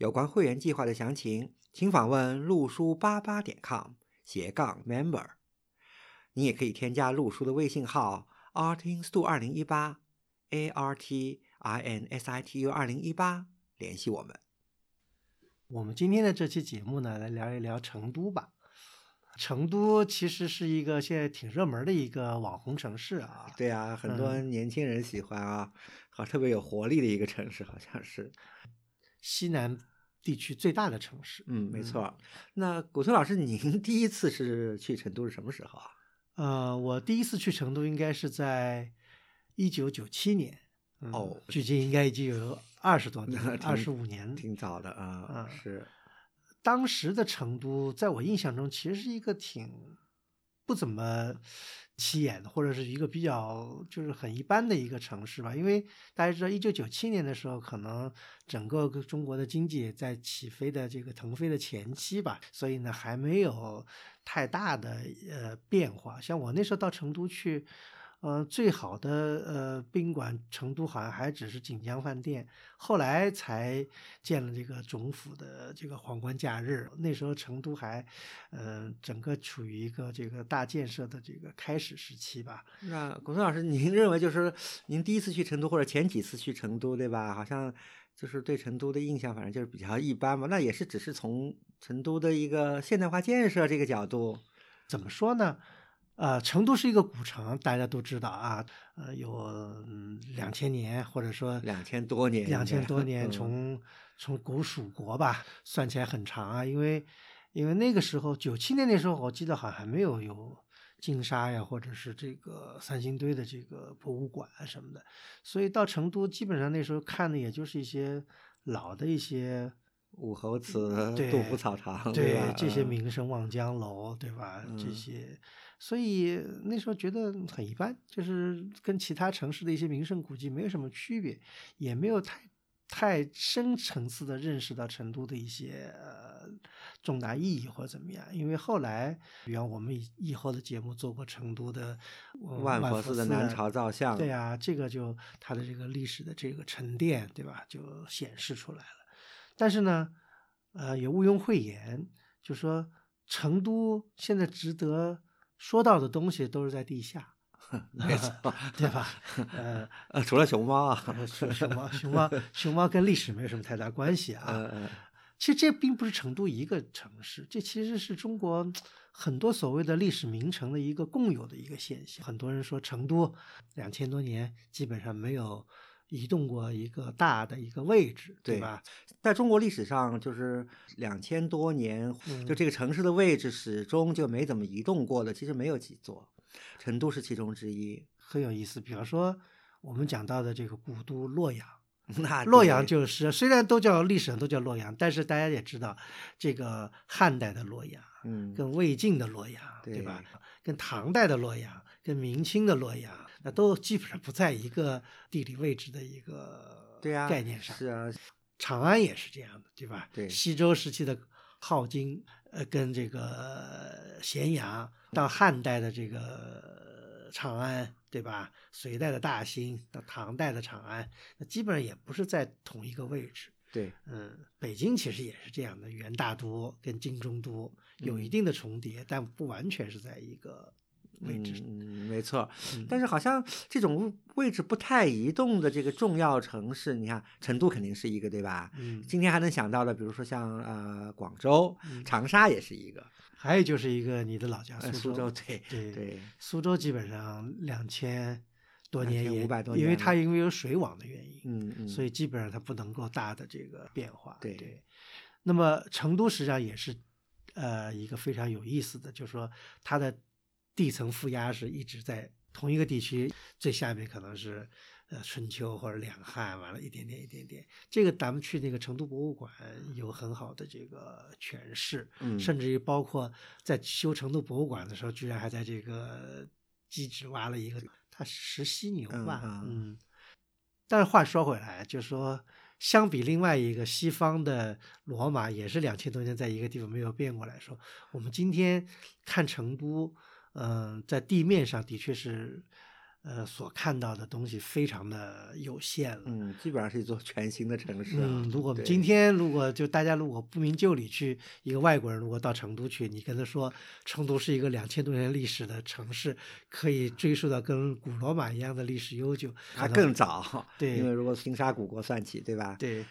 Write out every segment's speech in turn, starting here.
有关会员计划的详情，请访问陆书八八点 com 斜杠 member。你也可以添加陆书的微信号 artinstu 二零一八 a r t i n s i t u 二零一八联系我们。我们今天的这期节目呢，来聊一聊成都吧。成都其实是一个现在挺热门的一个网红城市啊。对啊，很多年轻人喜欢啊，好特别有活力的一个城市，好像是西南。地区最大的城市，嗯，没错。那古村老师，您 第一次是去成都是什么时候啊？呃，我第一次去成都应该是在一九九七年，哦，距今应该已经有二十多年，二十五年，挺早的啊。是，当时的成都，在我印象中，其实是一个挺不怎么。起眼的，或者是一个比较就是很一般的一个城市吧，因为大家知道，一九九七年的时候，可能整个中国的经济在起飞的这个腾飞的前期吧，所以呢，还没有太大的呃变化。像我那时候到成都去。呃，最好的呃宾馆，成都好像还只是锦江饭店，后来才建了这个总府的这个皇冠假日。那时候成都还，呃，整个处于一个这个大建设的这个开始时期吧。那古村老师，您认为就是您第一次去成都或者前几次去成都，对吧？好像就是对成都的印象，反正就是比较一般嘛。那也是只是从成都的一个现代化建设这个角度，怎么说呢？呃，成都是一个古城，大家都知道啊。呃，有两千年，或者说两千多年，两千多年，从从古蜀国吧，算起来很长啊。因为因为那个时候，九七年那时候，我记得好像还没有有金沙呀，或者是这个三星堆的这个博物馆什么的。所以到成都，基本上那时候看的也就是一些老的一些武侯祠、杜甫草堂，对吧？这些名胜望江楼，对吧？这些。所以那时候觉得很一般，就是跟其他城市的一些名胜古迹没有什么区别，也没有太太深层次的认识到成都的一些呃重大意义或者怎么样。因为后来，比方我们以以后的节目做过成都的万佛寺的南朝造像，对啊，这个就它的这个历史的这个沉淀，对吧？就显示出来了。但是呢，呃，也毋庸讳言，就说成都现在值得。说到的东西都是在地下，没错，对吧？呃呃，除了熊猫啊，熊猫，熊猫，熊猫跟历史没有什么太大关系啊。其实这并不是成都一个城市，这其实是中国很多所谓的历史名城的一个共有的一个现象。很多人说成都两千多年基本上没有。移动过一个大的一个位置，对吧？在中国历史上，就是两千多年，就这个城市的位置始终就没怎么移动过的，其实没有几座，成都是其中之一，很有意思。比方说，我们讲到的这个古都洛阳，那洛阳就是虽然都叫历史上都叫洛阳，但是大家也知道，这个汉代的洛阳，嗯，跟魏晋的洛阳，对吧？跟唐代的洛阳，跟明清的洛阳。那都基本上不在一个地理位置的一个概念上。是啊，长安也是这样的，对吧？对。西周时期的镐京，呃，跟这个咸阳，到汉代的这个长安，对吧？隋代的大兴，到唐代的长安，那基本上也不是在同一个位置。对，嗯，北京其实也是这样的，元大都跟京中都有一定的重叠，但不完全是在一个。位置，嗯，没错，但是好像这种位置不太移动的这个重要城市，你看成都肯定是一个，对吧？嗯，今天还能想到的，比如说像呃广州、长沙也是一个，还有就是一个你的老家苏州，对对对，苏州基本上两千多年，五百多年，因为它因为有水网的原因，嗯嗯，所以基本上它不能够大的这个变化，对对。那么成都实际上也是呃一个非常有意思的，就是说它的。地层负压是一直在同一个地区最下面，可能是呃春秋或者两汉，完了一点点一点点。这个咱们去那个成都博物馆有很好的这个诠释，嗯甚至于包括在修成都博物馆的时候，居然还在这个基址挖了一个它石犀牛吧，嗯嗯嗯。但是话说回来，就是说，相比另外一个西方的罗马，也是两千多年在一个地方没有变过来说，我们今天看成都，嗯、在地面上的确是，呃，所看到的东西非常的有限了。嗯，基本上是一座全新的城市啊。嗯，如果今天如果就大家如果不明就里去，一个外国人如果到成都去，你跟他说成都是一个两千多年历史的城市，可以追溯到跟古罗马一样的历史悠久，它更早，对 因为如果从新沙古国算起，对吧？，对。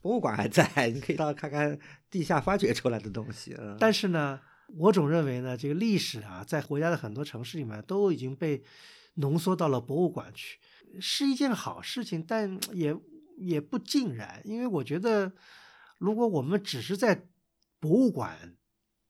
博物馆还在，你可以到看看地下发掘出来的东西。嗯，但是呢，我总认为呢，这个历史啊，在国家的很多城市里面都已经被浓缩到了博物馆去，是一件好事情，但 也也不尽然，因为我觉得，如果我们只是在博物馆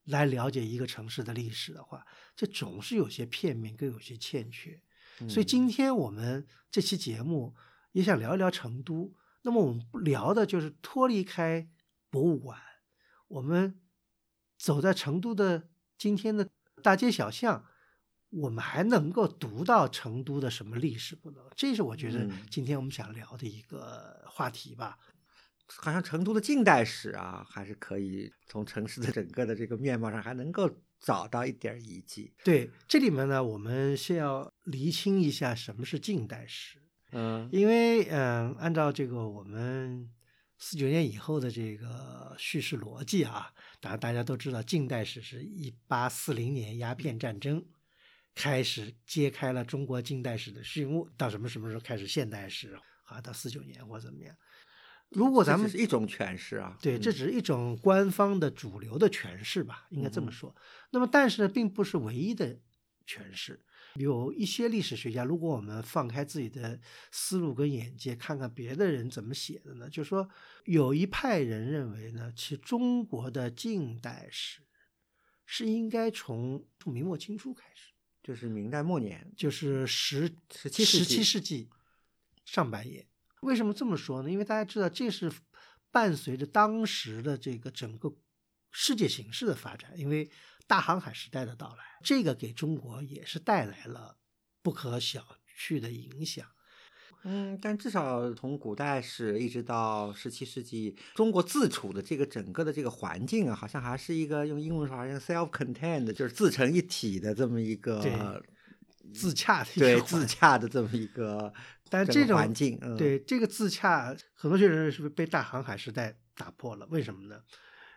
来了解一个城市的历史的话，这总是有些片面，更有些欠缺。所以嗯今天我们这期节目也想聊一聊成都。那么我们不聊的就是脱离开博物馆，我们走在成都的今天的大街小巷，我们还能够读到成都的什么历史不能？这是我觉得嗯今天我们想聊的一个话题吧。好像成都的近代史啊，还是可以从城市的整个的这个面貌上，还能够找到一点儿遗迹。对，这里面呢，我们先要厘清一下什么是近代史。嗯因为嗯，按照这个我们四九年以后的这个叙事逻辑啊，当然大家都知道，近代史是一八四零年鸦片战争开始揭开了中国近代史的序幕，到什么什么时候开始现代史啊？到四九年或怎么样？如果咱们是一种诠释啊。对，这嗯只是一种官方的主流的诠释吧，应该这么说。那么，但是呢，并不是唯一的诠释。有一些历史学家，如果我们放开自己的思路跟眼界，看看别的人怎么写的呢？就说有一派人认为呢，其实中国的近代史是应该从从明末清初开始，就是明代末年，就是十十七十七世纪上半叶。为什么这么说呢？因为大家知道，这是伴随着当时的这个整个世界形势的发展，因为大航海时代的到来，这个给中国也是带来了不可小觑的影响。嗯，但至少从古代史一直到十七世纪，中国自处的这个整个的这个环境啊，好像还是一个用英文说好像 self-contained，就是自成一体的这么一个自洽的对自洽的这么一个但这种环境，嗯，对这个自洽，很多学者认为是不是被大航海时代打破了？为什么呢？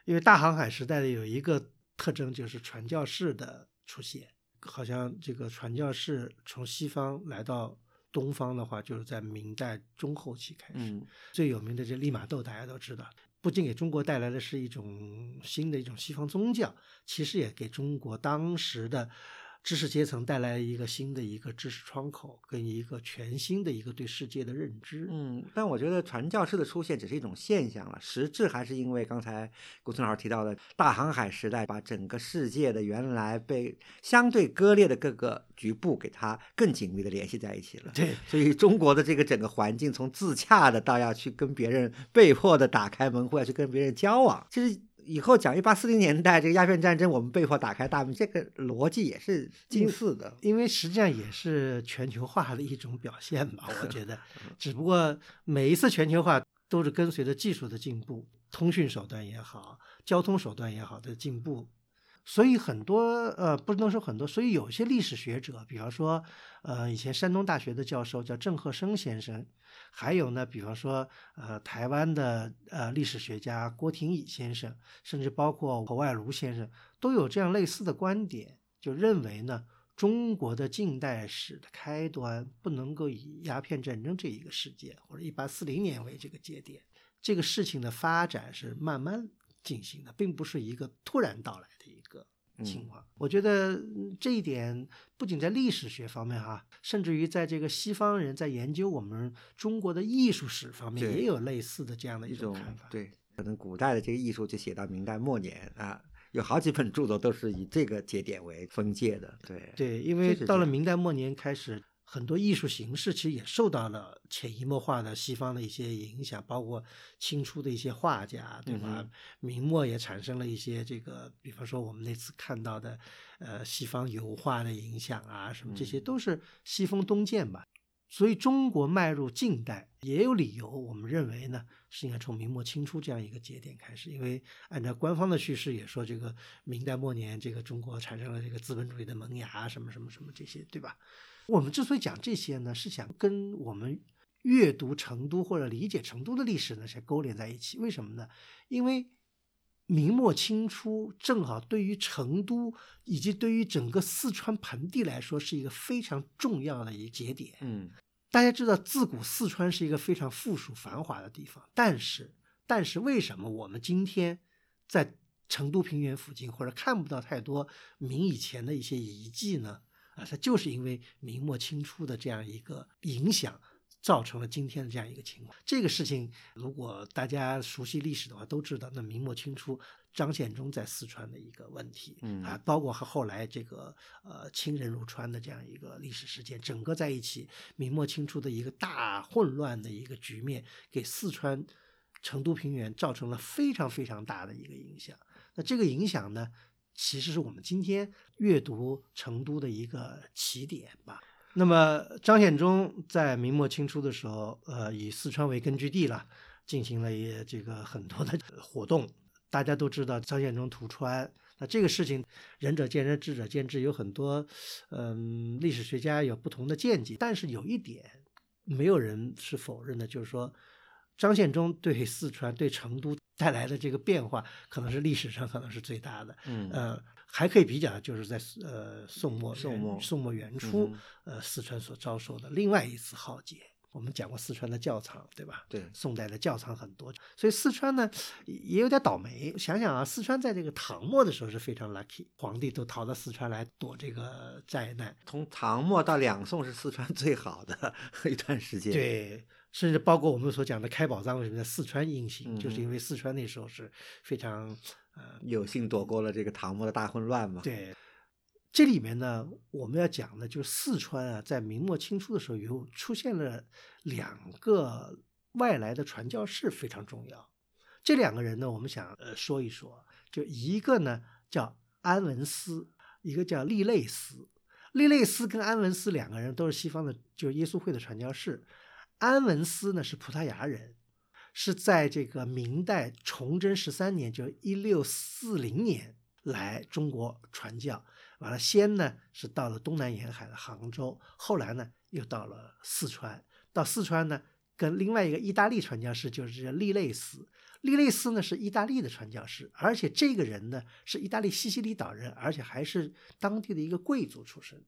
因为大航海时代的有一个特征就是传教士的出现，好像这个传教士从西方来到东方的话，就是在明代中后期开始。嗯最有名的这利玛窦大家都知道，不仅给中国带来的是一种新的一种西方宗教，其实也给中国当时的知识阶层带来一个新的一个知识窗口，跟一个全新的一个对世界的认知。嗯，但我觉得传教士的出现只是一种现象了，实质还是因为刚才古村老师提到的大航海时代，把整个世界的原来被相对割裂的各个局部给它更紧密的联系在一起了。对所以中国的这个整个环境，从自洽的到要去跟别人被迫的打开门户，要去跟别人交往，其实。以后讲一八四零年代这个鸦片战争，我们被迫打开大门，这个逻辑也是近似的。因为实际上也是全球化的一种表现吧，我觉得，只不过每一次全球化都是跟随着技术的进步，通讯手段也好，交通手段也好的进步，所以很多呃不能说很多，所以有些历史学者，比方说呃以前山东大学的教授叫郑鹤生先生，还有呢，比方说呃台湾的呃历史学家郭廷乙先生，甚至包括侯外庐先生，都有这样类似的观点，就认为呢。中国的近代史的开端不能够以鸦片战争这一个事件或者一八四零年为这个节点，这个事情的发展是慢慢进行的，并不是一个突然到来的一个情况。我觉得嗯这一点不仅在历史学方面哈，甚至于在这个西方人在研究我们中国的艺术史方面，也有类似的这样的一种种看法。对，可能古代的这个艺术就写到明代末年啊，有好几本著作都是以这个节点为分界的。对，对，因为到了明代末年开始，很多艺术形式其实也受到了潜移默化的西方的一些影响，包括清初的一些画家，对吧？嗯明末也产生了一些这个，比方说我们那次看到的，呃，西方油画的影响啊，什么这些嗯都是西风东渐吧。所以中国迈入近代也有理由，我们认为呢是应该从明末清初这样一个节点开始，因为按照官方的叙事也说，这个明代末年这个中国产生了这个资本主义的萌芽，什么什么什么这些，对吧？我们之所以讲这些呢，是想跟我们阅读成都或者理解成都的历史呢，是勾连在一起。为什么呢？因为明末清初正好对于成都以及对于整个四川盆地来说，是一个非常重要的一个节点。嗯大家知道，自古四川是一个非常富庶繁华的地方，但是，但是为什么我们今天在成都平原附近或者看不到太多明以前的一些遗迹呢？啊，它就是因为明末清初的这样一个影响，造成了今天的这样一个情况。这个事情，如果大家熟悉历史的话，都知道，那明末清初张献忠在四川的一个问题，嗯啊，包括和后来这个呃清人入川的这样一个历史事件，整个在一起，明末清初的一个大混乱的一个局面，给四川成都平原造成了非常非常大的一个影响。那这个影响呢，其实是我们今天阅读成都的一个起点吧。那么张献忠在明末清初的时候，呃，以四川为根据地了，进行了一这个很多的活动。大家都知道张献忠屠川，那这个事情仁者见仁，智者见智，有很多嗯历史学家有不同的见解。但是有一点，没有人是否认的，就是说张献忠对四川、对成都带来的这个变化，可能是历史上可能是最大的。嗯呃，还可以比较，就是在呃宋末宋末宋末元初，嗯呃四川所遭受的另外一次浩劫。我们讲过四川的窖藏，对吧？对宋代的窖藏很多，所以四川呢也有点倒霉。想想啊，四川在这个唐末的时候是非常 lucky，皇帝都逃到四川来躲这个灾难。从唐末到两宋是四川最好的 一段时间。，对，甚至包括我们所讲的开宝藏为什么在四川印行，就是因为四川那时候是非常呃有幸躲过了这个唐末的大混乱嘛。，对，这里面呢，我们要讲的就是四川啊，在明末清初的时候，有出现了两个外来的传教士，非常重要。这两个人呢，我们想呃说一说，就一个呢叫安文斯，一个叫利类斯。利类斯跟安文斯两个人都是西方的，就是耶稣会的传教士。安文斯呢是葡萄牙人，是在这个明代崇祯十三年，就一六四零年来中国传教。完了，先呢是到了东南沿海的杭州，后来呢又到了四川。到四川呢，跟另外一个意大利传教士就是这利类斯。利类斯呢是意大利的传教士，而且这个人呢是意大利西西里岛人，而且还是当地的一个贵族出身。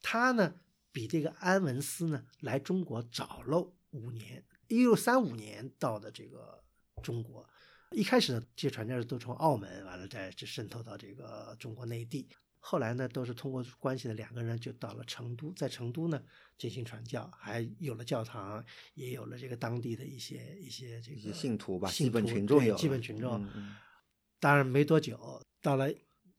他呢比这个安文斯呢来中国早了五年，一六三五年到的这个中国。一开始呢，这些传教士都从澳门完了再就渗透到这个中国内地。后来呢，都是通过关系的两个人就到了成都，在成都呢进行传教，还有了教堂，也有了这个当地的一些一些这个信徒吧信基本群众有基本群众。嗯嗯当然没多久，到了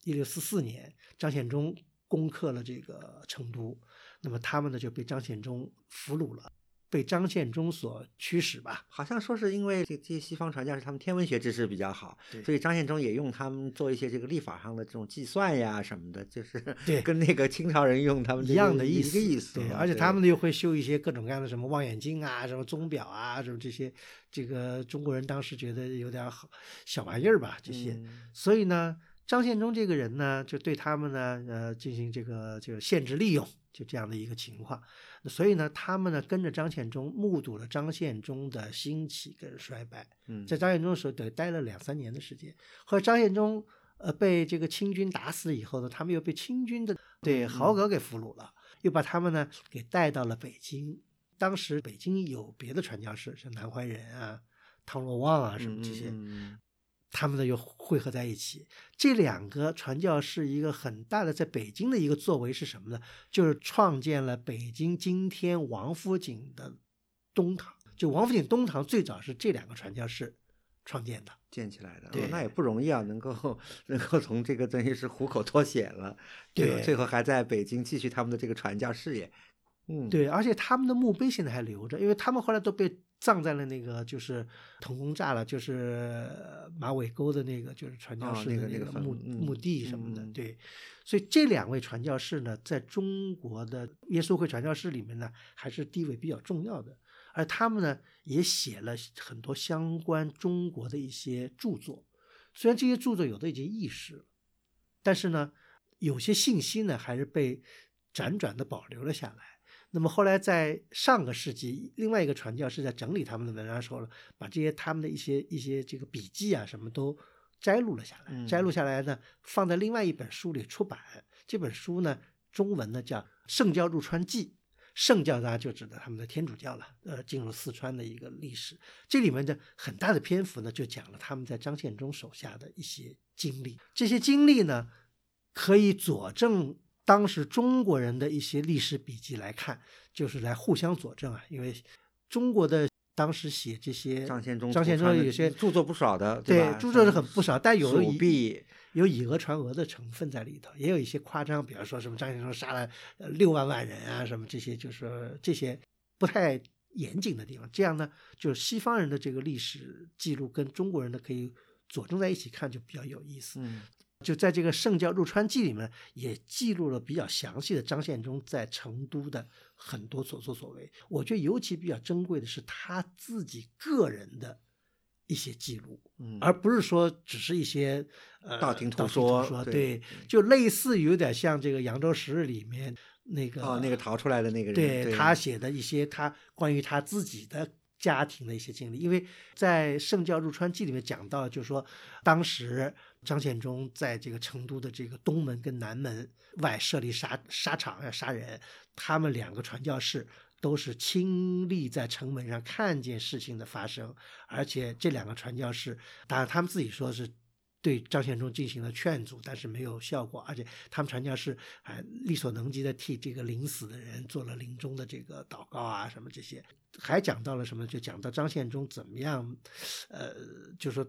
一六四四年，张献忠攻克了这个成都，那么他们呢就被张献忠俘虏了，被张献忠所驱使吧。好像说是因为这这些西方传教士他们天文学知识比较好，对所以张献忠也用他们做一些这个历法上的这种计算呀什么的，就是对 跟那个清朝人用他们一样的思，个意思对，而且他们又会修一些各种各样的什么望远镜啊、什么钟表啊、什么这些，这个中国人当时觉得有点好小玩意儿吧，这些。嗯所以呢，张献忠这个人呢，就对他们呢，呃，进行这个这个限制利用，就这样的一个情况。所以呢，他们呢跟着张献忠，目睹了张献忠的兴起跟衰败。嗯在张献忠的时候，得待了两三年的时间。后来张献忠呃被这个清军打死以后呢，他们又被清军的对嗯豪格给俘虏了，又把他们呢给带到了北京。当时北京有别的传教士，像南怀仁啊、汤若望啊什么这些，嗯他们呢又汇合在一起。这两个传教士一个很大的在北京的一个作为是什么呢？就是创建了北京今天王府井的东堂。就王府井东堂最早是这两个传教士创建的。建起来的，对哦那也不容易啊，能够能够从这个等于是虎口脱险了，对对最后还在北京继续他们的这个传教事业。嗯，，对，而且他们的墓碑现在还留着，因为他们后来都被葬在了那个就是腾空栅了，就是马尾沟的那个就是传教哦士的那个那个坟墓、嗯墓地什么的。对，所以这两位传教士呢，在中国的耶稣会传教士里面呢，还是地位比较重要的。而他们呢，也写了很多相关中国的一些著作，虽然这些著作有的已经遗失了，但是呢，有些信息呢，还是被辗转的保留了下来。那么后来在上个世纪，另外一个传教士在整理他们的文章的时候呢，把这些他们的一些一些这个笔记啊什么都摘录了下来，嗯摘录下来呢，放在另外一本书里出版。这本书呢，中文呢叫《圣教入川记》。圣教大家就指的他们的天主教了，呃，进入四川的一个历史。这里面的很大的篇幅呢，就讲了他们在张献忠手下的一些经历。这些经历呢，可以佐证当时中国人的一些历史笔记来看，就是来互相佐证啊。因为中国的当时写这些张献忠张献忠有些著作不少的，对吧？著作是很不少，但有蜀以，有以讹传讹的成分在里头，也有一些夸张，比方说什么张献忠杀了呃六万万人啊，什么这些，就是说这些不太严谨的地方。这样呢，就是西方人的这个历史记录跟中国人的可以佐证在一起看，就比较有意思。嗯就在这个《圣教入川记》里面，也记录了比较详细的张献忠在成都的很多所作所为。我觉得尤其比较珍贵的是他自己个人的一些记录。嗯，而不是说只是一些呃道听途途说说，对就类似于有点像这个《扬州十日》里面那个哦，那个逃出来的那个人，对对他写的一些他关于他自己的家庭的一些经历，因为在《圣教入川记》里面讲到，就是说当时张献忠在这个成都的这个东门跟南门外设立沙沙场要杀人，他们两个传教士。都是亲历在城门上看见事情的发生，而且这两个传教士，当然他们自己说是对张献忠进行了劝阻，但是没有效果，而且他们传教士还力所能及的替这个临死的人做了临终的这个祷告啊，什么这些，还讲到了什么？就讲到张献忠怎么样，呃，就说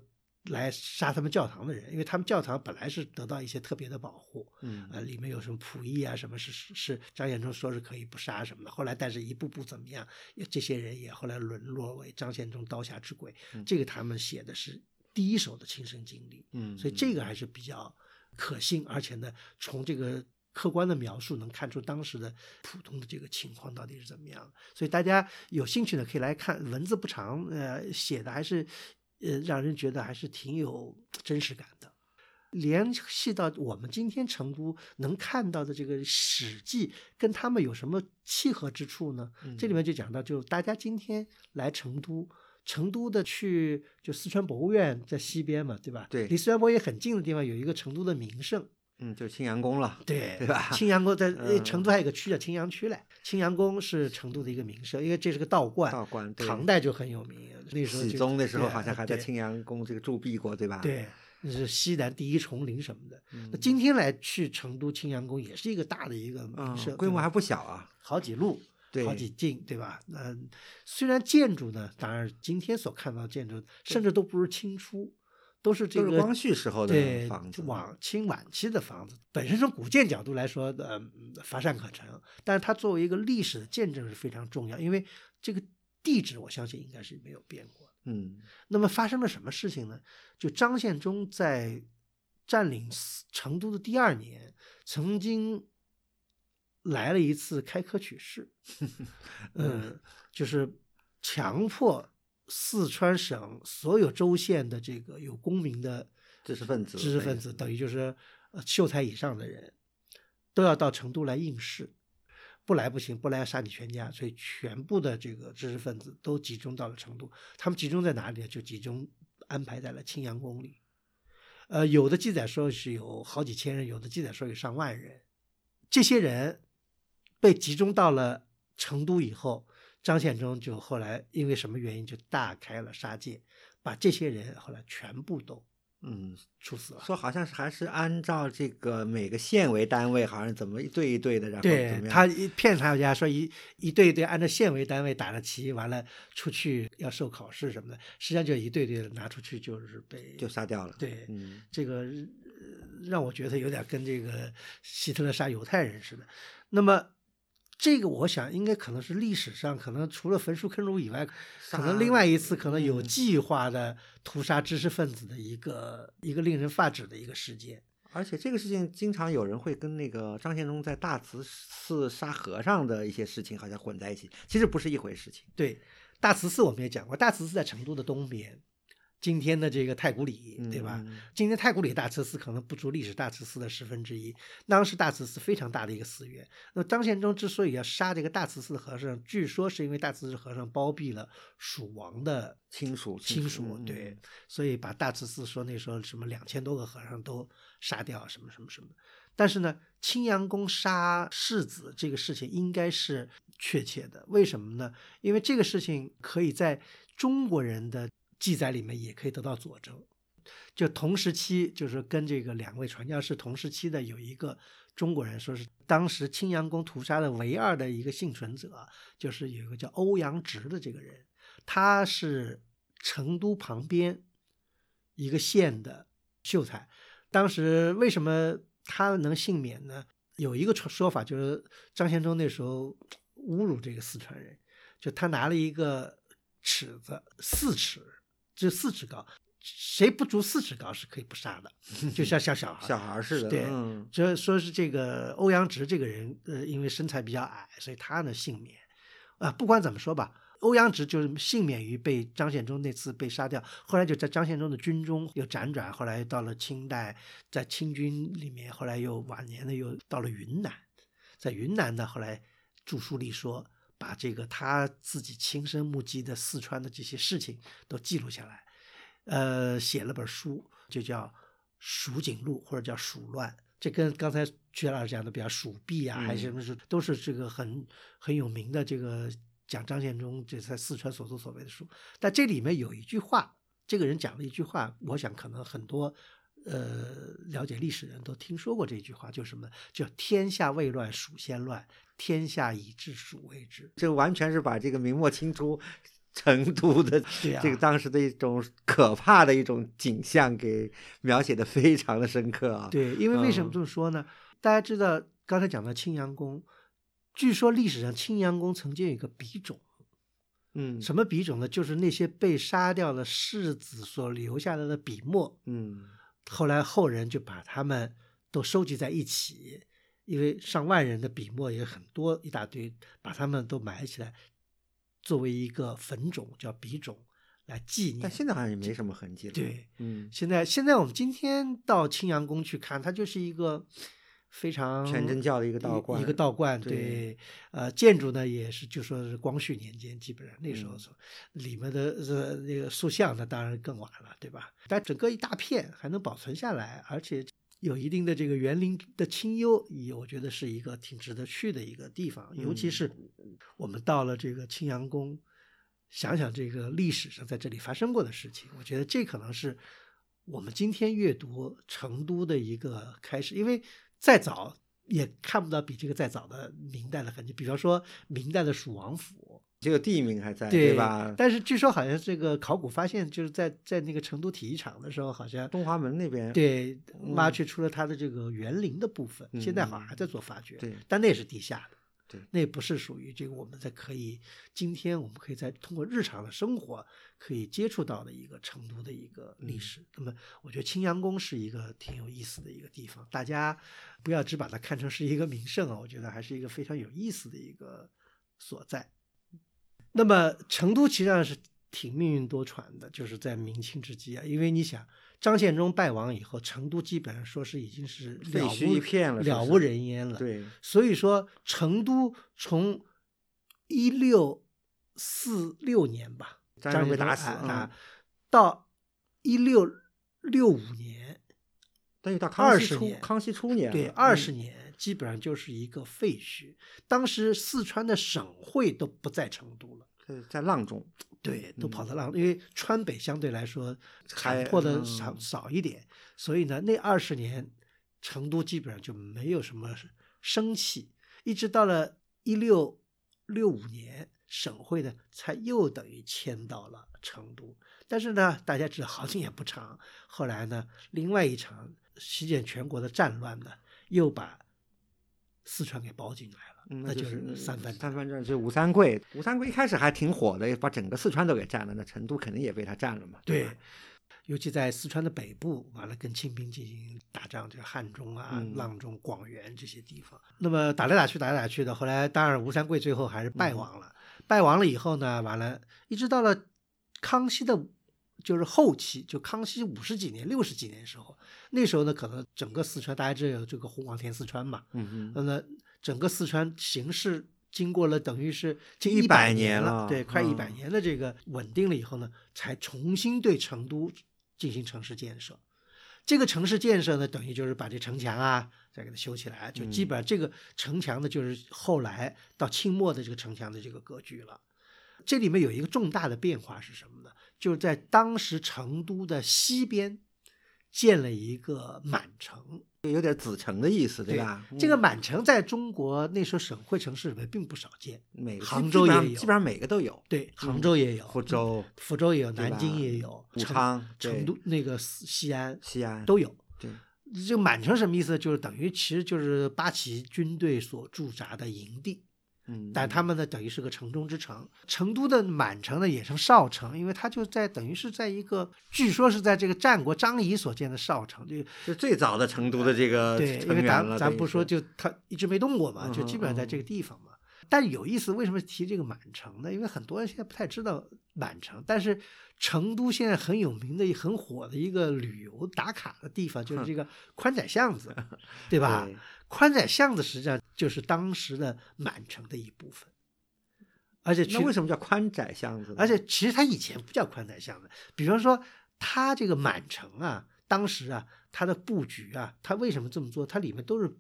来杀他们教堂的人，因为他们教堂本来是得到一些特别的保护，嗯呃，里面有什么仆役啊，什么是是是张献忠说是可以不杀什么的，后来但是一步步怎么样，也这些人也后来沦落为张献忠刀下之鬼，嗯这个他们写的是第一手的亲身经历，嗯，所以这个还是比较可信，而且呢，从这个客观的描述能看出当时的普通的这个情况到底是怎么样。所以大家有兴趣呢，可以来看，文字不长，呃，写的还是呃让人觉得还是挺有真实感的。联系到我们今天成都能看到的这个《史记》，跟他们有什么契合之处呢？嗯这里面就讲到，就大家今天来成都，成都的去就四川博物院在西边嘛，对吧？对离四川博物院很近的地方有一个成都的名胜，嗯，就青羊宫了，对对吧 青羊宫在成都还有一个区叫青羊区嘞，青羊宫是成都的一个名胜，因为这是个道观，道观对唐代就很有名，那时候熹就宗那时候好像还在青羊宫这个驻跸过，对吧？对，那是西南第一丛林什么的。嗯，那今天来去成都青羊宫也是一个大的一个名嗯胜，规模还不小啊，好几路，对好几进，对吧？嗯，虽然建筑呢，当然今天所看到的建筑甚至都不如清初，都是这个都是光绪时候的对房子晚清晚期的房子，本身从古建角度来说，呃，乏善可陈，但是它作为一个历史的见证是非常重要，因为这个地址我相信应该是没有变过的。嗯那么发生了什么事情呢？就张献忠在占领成都的第二年，曾经来了一次开科取士，嗯，就是强迫四川省所有州县的这个有功名的知识分子知识分子，等于就是呃秀才以上的人，都要到成都来应试。不来不行，不来要杀你全家，所以全部的这个知识分子都集中到了成都。他们集中在哪里呢？就集中安排在了青羊宫里。呃，有的记载说是有好几千人，有的记载说有上万人。这些人被集中到了成都以后，张献忠就后来因为什么原因就大开了杀戒，把这些人后来全部都嗯，处死了。说好像是还是按照这个每个县为单位，好像怎么一对一对的，然后怎对么样？他一骗查有家说一一对一对按照县为单位打了旗，完了出去要受考试什么的，实际上就一对对的拿出去就是被就杀掉了。对嗯这个呃让我觉得有点跟这个希特勒杀犹太人似的。那么这个我想应该可能是历史上可能除了焚书坑儒以外，可能另外一次可能有嗯计划的屠杀知识分子的一个一个令人发指的一个事件。而且这个事情经常有人会跟那个张献忠在大慈寺杀和尚的一些事情好像混在一起，其实不是一回事情。对，大慈寺我们也讲过，大慈寺在成都的东边，今天的这个太古里，对吧？嗯今天太古里大慈寺可能不足历史大慈寺的十分之一，当时大慈寺非常大的一个寺院。那张献忠之所以要杀这个大慈寺的和尚，据说是因为大慈寺和尚包庇了蜀王的亲属亲属属，对嗯，所以把大慈寺说那时候什么两千多个和尚都杀掉，什么什么什么。但是呢，青阳宫杀世子这个事情应该是确切的，为什么呢？因为这个事情可以在中国人的记载里面也可以得到佐证。就同时期，就是跟这个两位传教士同时期的有一个中国人，说是当时青阳宫屠杀的唯二的一个幸存者，就是有一个叫欧阳直的这个人，他是成都旁边一个县的秀才。当时为什么他能幸免呢？有一个说法，就是张献忠那时候侮辱这个四川人，就他拿了一个尺子，四尺，就四尺高，谁不足四尺高是可以不杀的，就像像小孩小孩儿似的，对嗯，这说是这个欧阳直这个人，呃，因为身材比较矮，所以他呢幸免。啊，不管怎么说吧，欧阳直就是幸免于被张献忠那次被杀掉，后来就在张献忠的军中又辗转，后来到了清代，在清军里面，后来又晚年呢又到了云南，在云南呢后来著书立说，把这个他自己亲身目击的四川的这些事情都记录下来，呃，写了本书，就叫《蜀锦录》或者叫《蜀乱》。这跟刚才曲老师讲的，比较蜀壁啊，还是什么是，都是这个很很有名的这个讲张献忠这在四川所作所为的书。但这里面有一句话，这个人讲了一句话，我想可能很多呃了解历史人都听说过这句话，就是什么？叫“天下未乱，蜀先乱；天下已治，蜀未治这完全是把这个明末清初成都的 这个当时的一种可怕的一种景象给描写的非常的深刻啊。”。对，因为为什么嗯这么说呢？大家知道刚才讲到青阳宫，据说历史上青阳宫曾经有一个笔冢。嗯，什么笔冢呢？就是那些被杀掉的士子所留下来的笔墨，嗯后来后人就把它们都收集在一起，因为上万人的笔墨也很多，一大堆，把它们都埋起来，作为一个坟冢，叫笔冢来纪念。但现在好像也没什么痕迹了。对，嗯，现在现在我们今天到青阳宫去看，它就是一个非常全真教的一个道观一个道观，对对，呃，建筑呢也是就说是光绪年间，基本上那时候嗯、里面的呃那个塑像那，当然更晚了，对吧？但整个一大片还能保存下来，而且有一定的这个园林的清幽，也我觉得是一个挺值得去的一个地方，尤其嗯是我们到了这个青阳宫。想想这个历史上在这里发生过的事情，我觉得这可能是我们今天阅读成都的一个开始，因为再早也看不到比这个再早的明代的痕迹，比方说明代的蜀王府，这个地名还在，对吧？但是据说好像这个考古发现，就是在在那个成都体育场的时候，好像东华门那边，对挖嗯掘出了它的这个园林的部分，现在好像还在做发掘，对但那是地下的。对那不是属于这个我们在可以今天我们可以在通过日常的生活可以接触到的一个成都的一个历史。那么，我觉得青羊宫是一个挺有意思的一个地方，大家不要只把它看成是一个名胜啊，我觉得还是一个非常有意思的一个所在。那么，成都其实上是挺命运多舛的，就是在明清之际啊，因为你想。张献忠败亡以后，成都基本上说是已经是废墟一片了了无人烟了。对，所以说，成都从一六四六年吧，张张献忠被打死啊到一六六五年，但是到康熙20年初康熙初年，对，二嗯十年基本上就是一个废墟。当时四川的省会都不在成都了。在在阆中，对，都跑嗯到浪，因为川北相对来说开产破的嗯。少少一点，所以呢，那二十年成都基本上就没有什么生气，一直到了一六六五年，省会呢才又等于迁到了成都。但是呢，大家知道好景也不长，后来呢，另外一场席卷全国的战乱呢，又把四川给包进来了，嗯那就是三藩三藩镇，就吴三桂。吴三桂一开始还挺火的，把整个四川都给占了，那成都肯定也被他占了嘛。对，尤其在四川的北部，完了跟清兵进行打仗，这个汉中啊、嗯阆中、广元这些地方。那么打来打去，打来打去的，后来当然吴三桂最后还是败亡了。败亡了以后呢，完了，一直到了康熙的，就是后期，就康熙五十几年、六十几年时候，那时候呢，可能整个四川大家知道有这个红黄填四川嘛，嗯嗯，那么整个四川形势经过了等于是近100百年了，了对，快一百嗯年的这个稳定了以后呢，才重新对成都进行城市建设。这个城市建设呢，等于就是把这城墙啊再给它修起来，就基本上这个城墙呢，就是后来到清末的这个城墙的这个格局了。这里面有一个重大的变化是什么呢？就是在当时成都的西边建了一个满城，有点子城的意思，对吧？这个嗯满城在中国那时候省会城市里面并不少见，每个杭州也有。基本上每个都有。对，杭州也有，福州、福州也有，南京也有，成武昌、成都那个西西安西安。都有。对，这个满城什么意思？就是等于其实就是八旗军队所驻扎的营地，嗯，但他们呢等于是个城中之城。成都的满城呢也称少城，因为它就在等于是在一个，据说是在这个战国张仪所建的少城，就是最早的成都的这个对，因成为咱咱不说，就它一直没动过嘛，就基本上在这个地方嘛。但有意思，为什么提这个满城呢？因为很多人现在不太知道满城，但是成都现在很有名的、很火的一个旅游打卡的地方，就是这个宽窄巷子，对吧？对宽窄巷子实际上就是当时的满城的一部分，而且那为什么叫宽窄巷子呢？而且其实它以前不叫宽窄巷子，比方说它这个满城啊，当时啊，它的布局啊，它为什么这么做？它里面都是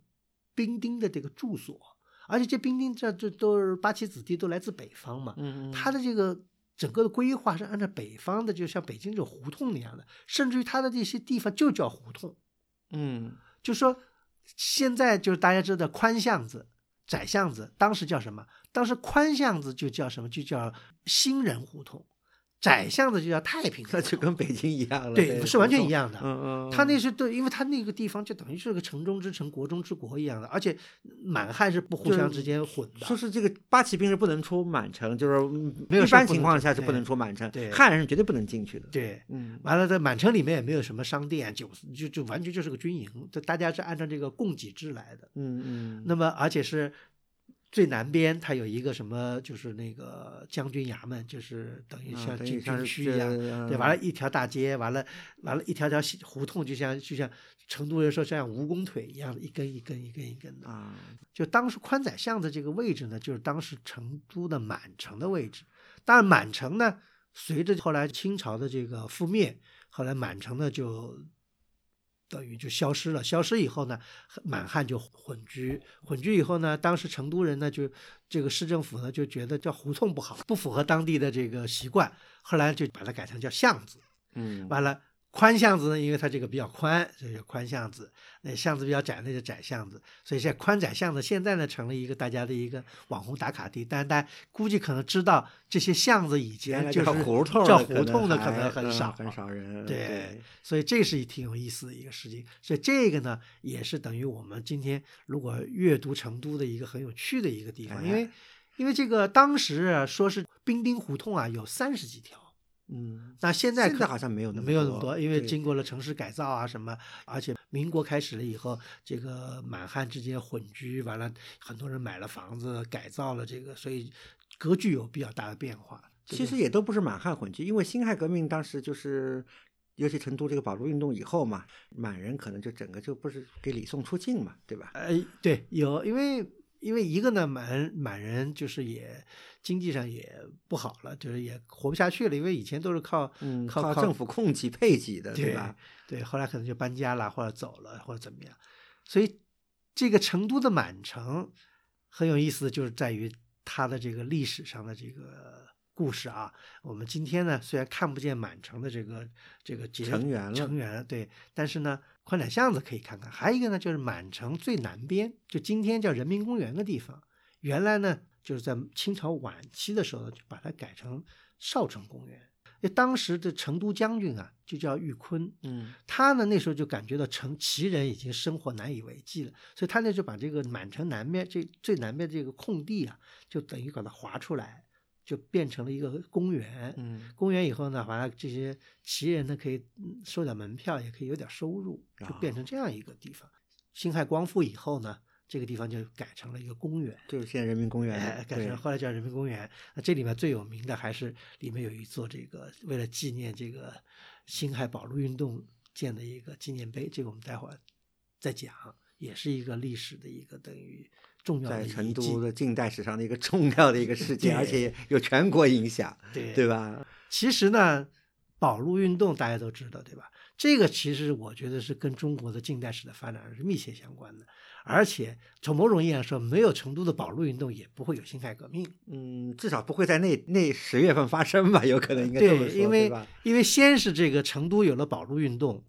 兵丁的这个住所，而且这兵丁这这都是八旗子弟，都来自北方嘛，嗯，嗯它的这个整个的规划是按照北方的，就像北京这种胡同那样的，甚至于它的这些地方就叫胡同，嗯。就说现在就是大家知道宽巷子、窄巷子，当时叫什么？当时宽巷子就叫什么？就叫新人胡同，窄巷子就叫太平胡那。就跟北京一样了，对，是完全一样。的。嗯嗯，他那是对，因为他那个地方就等于是个城中之城、国中之国一样的，而且满汉是不互相之间混的。说是这个八旗兵是不能出满城，就是嗯没有一般情况下是不能出满城，对汉人是绝对不能进去的。，对，嗯完了，在满城里面也没有什么商店，就就就完全就是个军营，就大家是按照这个供给制来的。嗯嗯，那么而且是最南边，它有一个什么，就是那个将军衙门，就是等于啊像进等于像是军区一样，这对，完了，一条大街，完了，完了，一条条胡同，就像就像成都人说像蜈蚣腿一样的，一根一根一根一根的。啊，就当时宽窄巷子这个位置呢，就是当时成都的满城的位置。当然，满城呢，随着后来清朝的这个覆灭，后来满城呢就等于就消失了。消失以后呢，满汉就混居，混居以后呢，当时成都人呢就这个市政府呢就觉得叫胡同不好，不符合当地的这个习惯，后来就把它改成叫巷子。嗯，完了，宽巷子呢，因为它这个比较宽，所以叫宽巷子；那巷子比较窄，那就窄巷子。所以现在宽窄巷子现在呢，成了一个大家的一个网红打卡地。但是大家估计可能知道这些巷子以前就是叫胡同叫的胡同的，可能很嗯少，很少人。对，所以这是挺有意思的一个事情。所以这个呢，也是等于我们今天如果阅读成都的一个很有趣的一个地方，因为哎因为这个当时啊说是兵丁胡同啊有三十几条。嗯，那现在可现在好像没有那么没有那么多，因为经过了城市改造啊什么，而且民国开始了以后，这个满汉之间混居，完了很多人买了房子，改造了这个，所以格局有比较大的变化。其实也都不是满汉混居，因为辛亥革命当时就是，尤其成都这个保路运动以后嘛，满人可能就整个就不是给李宋出境嘛，对吧？呃，对，有，因为因为一个呢，满满人就是也经济上也不好了，就是也活不下去了，因为以前都是靠嗯，靠靠政府供给配给的，对吧？？对，后来可能就搬家了，或者走了，或者怎么样。所以这个成都的满城很有意思，就是在于它的这个历史上的这个故事啊。我们今天呢，虽然看不见满城的这个这个结成员了成员对，但是呢，宽窄巷子可以看看。还有一个呢，就是满城最南边，就今天叫人民公园的地方，原来呢就是在清朝晚期的时候呢，就把它改成少城公园。因为当时的成都将军啊，就叫玉坤，嗯他呢那时候就感觉到成齐人已经生活难以为继了，所以他呢就把这个满城南面这最南边这个空地啊，就等于把它划出来，就变成了一个公园。嗯公园以后呢，完了这些旗人呢可以嗯收点门票，也可以有点收入，就啊变成这样一个地方。辛亥光复以后呢，这个地方就改成了一个公园。就是现在人民公园哎，改成后来叫人民公园。那这里面最有名的还是里面有一座这个为了纪念这个辛亥保路运动建的一个纪念碑，这个我们待会儿再讲，也是一个历史的一个等于重要的在成都的近代史上的一个重要的一个事件，而对且有全国影响，对对吧？其实呢，保路运动大家都知道，对吧？这个其实我觉得是跟中国的近代史的发展是密切相关的，而且从某种意义上说，没有成都的保路运动，也不会有辛亥革命。嗯，至少不会在那那十月份发生吧？有可能应该这么对，说，因为吧？因为先是这个成都有了保路运动，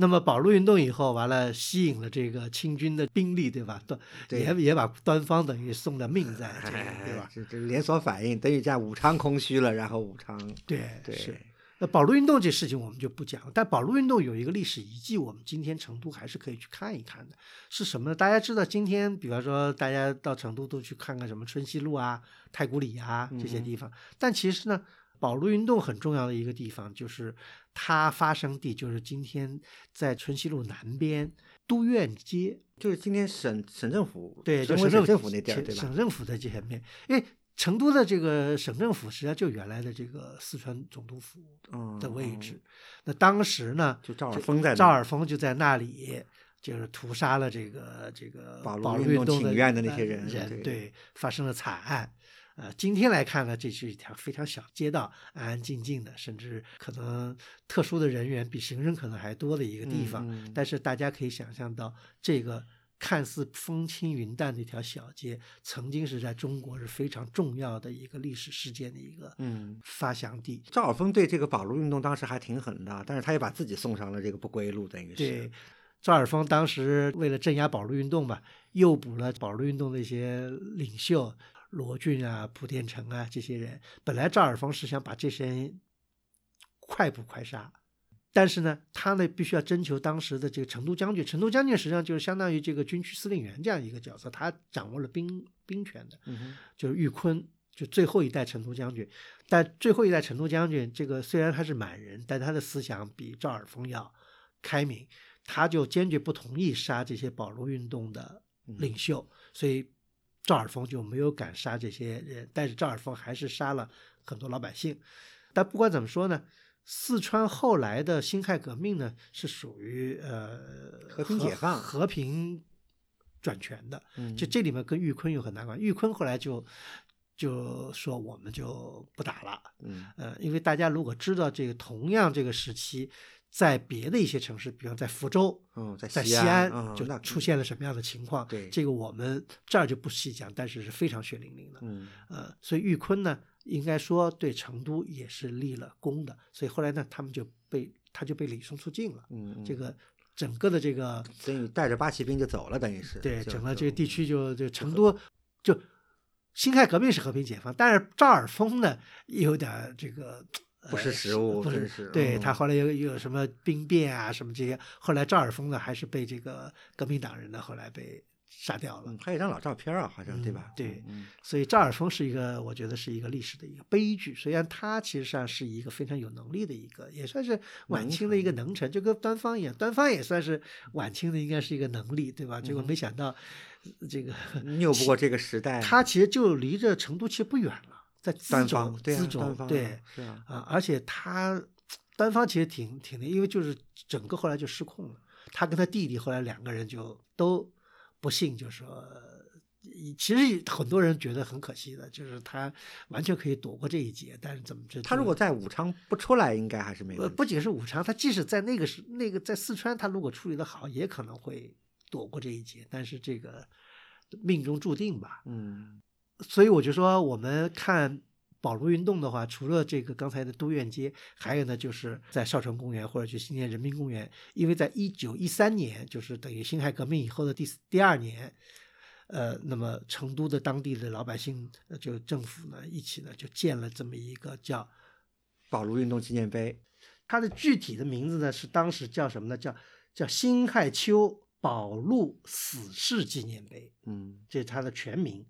那么保路运动以后，完了吸引了这个清军的兵力，对吧？端也也把端方等于送了命在这个，对吧？这这连锁反应，等于在武昌空虚了，然后武昌对，对是。那保路运动这事情我们就不讲了，但保路运动有一个历史遗迹，我们今天成都还是可以去看一看的。是什么呢？大家知道，今天比方说大家到成都都去看看什么春熙路啊、太古里啊这些地方，但其实呢，保路运动很重要的一个地方就是它发生地就是今天在春熙路南边都院街，就是今天省省政府对，就省政府那地儿，省对吧？省政府的前面，因为成都的这个省政府实际上就原来的这个四川总督府嗯的位置。嗯那当时呢，就赵尔就丰在那赵尔丰就在那里，就是屠杀了这个这个保路运动请愿的那些人对，发生了惨案。呃，今天来看呢，这是一条非常小街道，安安静静的，甚至可能特殊的人员比行人可能还多的一个地方。嗯嗯但是大家可以想象到，这个看似风轻云淡的一条小街，曾经是在中国是非常重要的一个历史事件的一个嗯发祥地。赵尔丰对这个保路运动当时还挺狠的，但是他也把自己送上了这个不归路，等于是对，赵尔丰当时为了镇压保路运动吧，诱捕了保路运动的一些领袖罗俊啊、蒲殿成啊这些人。本来赵尔丰是想把这些人快捕快杀，但是呢，他呢必须要征求当时的这个成都将军。成都将军实际上就是相当于这个军区司令员这样一个角色，他掌握了兵兵权的。嗯就是玉坤，就最后一代成都将军。但最后一代成都将军，这个虽然他是满人，但他的思想比赵尔丰要开明，他就坚决不同意杀这些保路运动的领袖，所以赵尔丰就没有敢杀这些人。但是赵尔丰还是杀了很多老百姓。但不管怎么说呢，四川后来的辛亥革命呢，是属于呃和平解放和平转权的。嗯就这里面跟玉坤有很大关系。玉坤后来就就说我们就不打了，嗯呃，因为大家如果知道这个同样这个时期，在别的一些城市，比方在福州。嗯，在在西西安就嗯那出现了什么样的情况？对这个我们这儿就不细讲，但是是非常血淋淋的。嗯呃，所以玉坤呢，应该说对成都也是立了功的，所以后来呢，他们就被他就被李松出境了。嗯嗯这个整个的这个等于带着八旗兵就走了，等于是对整个这个地区就就成都就辛亥革命是和平解放，但是赵尔丰呢有点这个。不识呃时务不真是对他嗯后来有有什么兵变啊什么这些，后来赵尔丰呢还是被这个革命党人呢后来被杀掉了。嗯，还有一张老照片啊，好像对嗯吧？对嗯所以赵尔丰是一个，我觉得是一个历史的一个悲剧。虽然他其实上是一个非常有能力的一个，也算是晚清的一个能臣，就跟端方一样，端方也算是晚清的，应该是一个能力，对吧？结果没想到这个嗯拗不过这个时代，他其实就离着成都其实不远了，在资端州方，对啊资方啊对是啊，啊，而且他单方其实挺挺的，因为就是整个后来就失控了。他跟他弟弟后来两个人就都不幸，就说，其实很多人觉得很可惜的，就是他完全可以躲过这一劫，但是怎么这他如果在武昌不出来，应该还是没呃问题。不仅是武昌，他即使在那个时那个在四川，他如果处理的好，也可能会躲过这一劫，但是这个命中注定吧。嗯所以我就说，我们看保路运动的话，除了这个刚才的都院街，还有呢，就是在少城公园或者去新建人民公园，因为在一九一三年，就是等于辛亥革命以后的第第二年，呃，那么成都的当地的老百姓，呃就政府呢一起呢就建了这么一个叫保路运动纪念碑。它的具体的名字呢是当时叫什么呢？叫叫辛亥秋保路死士纪念碑，嗯这是它的全名。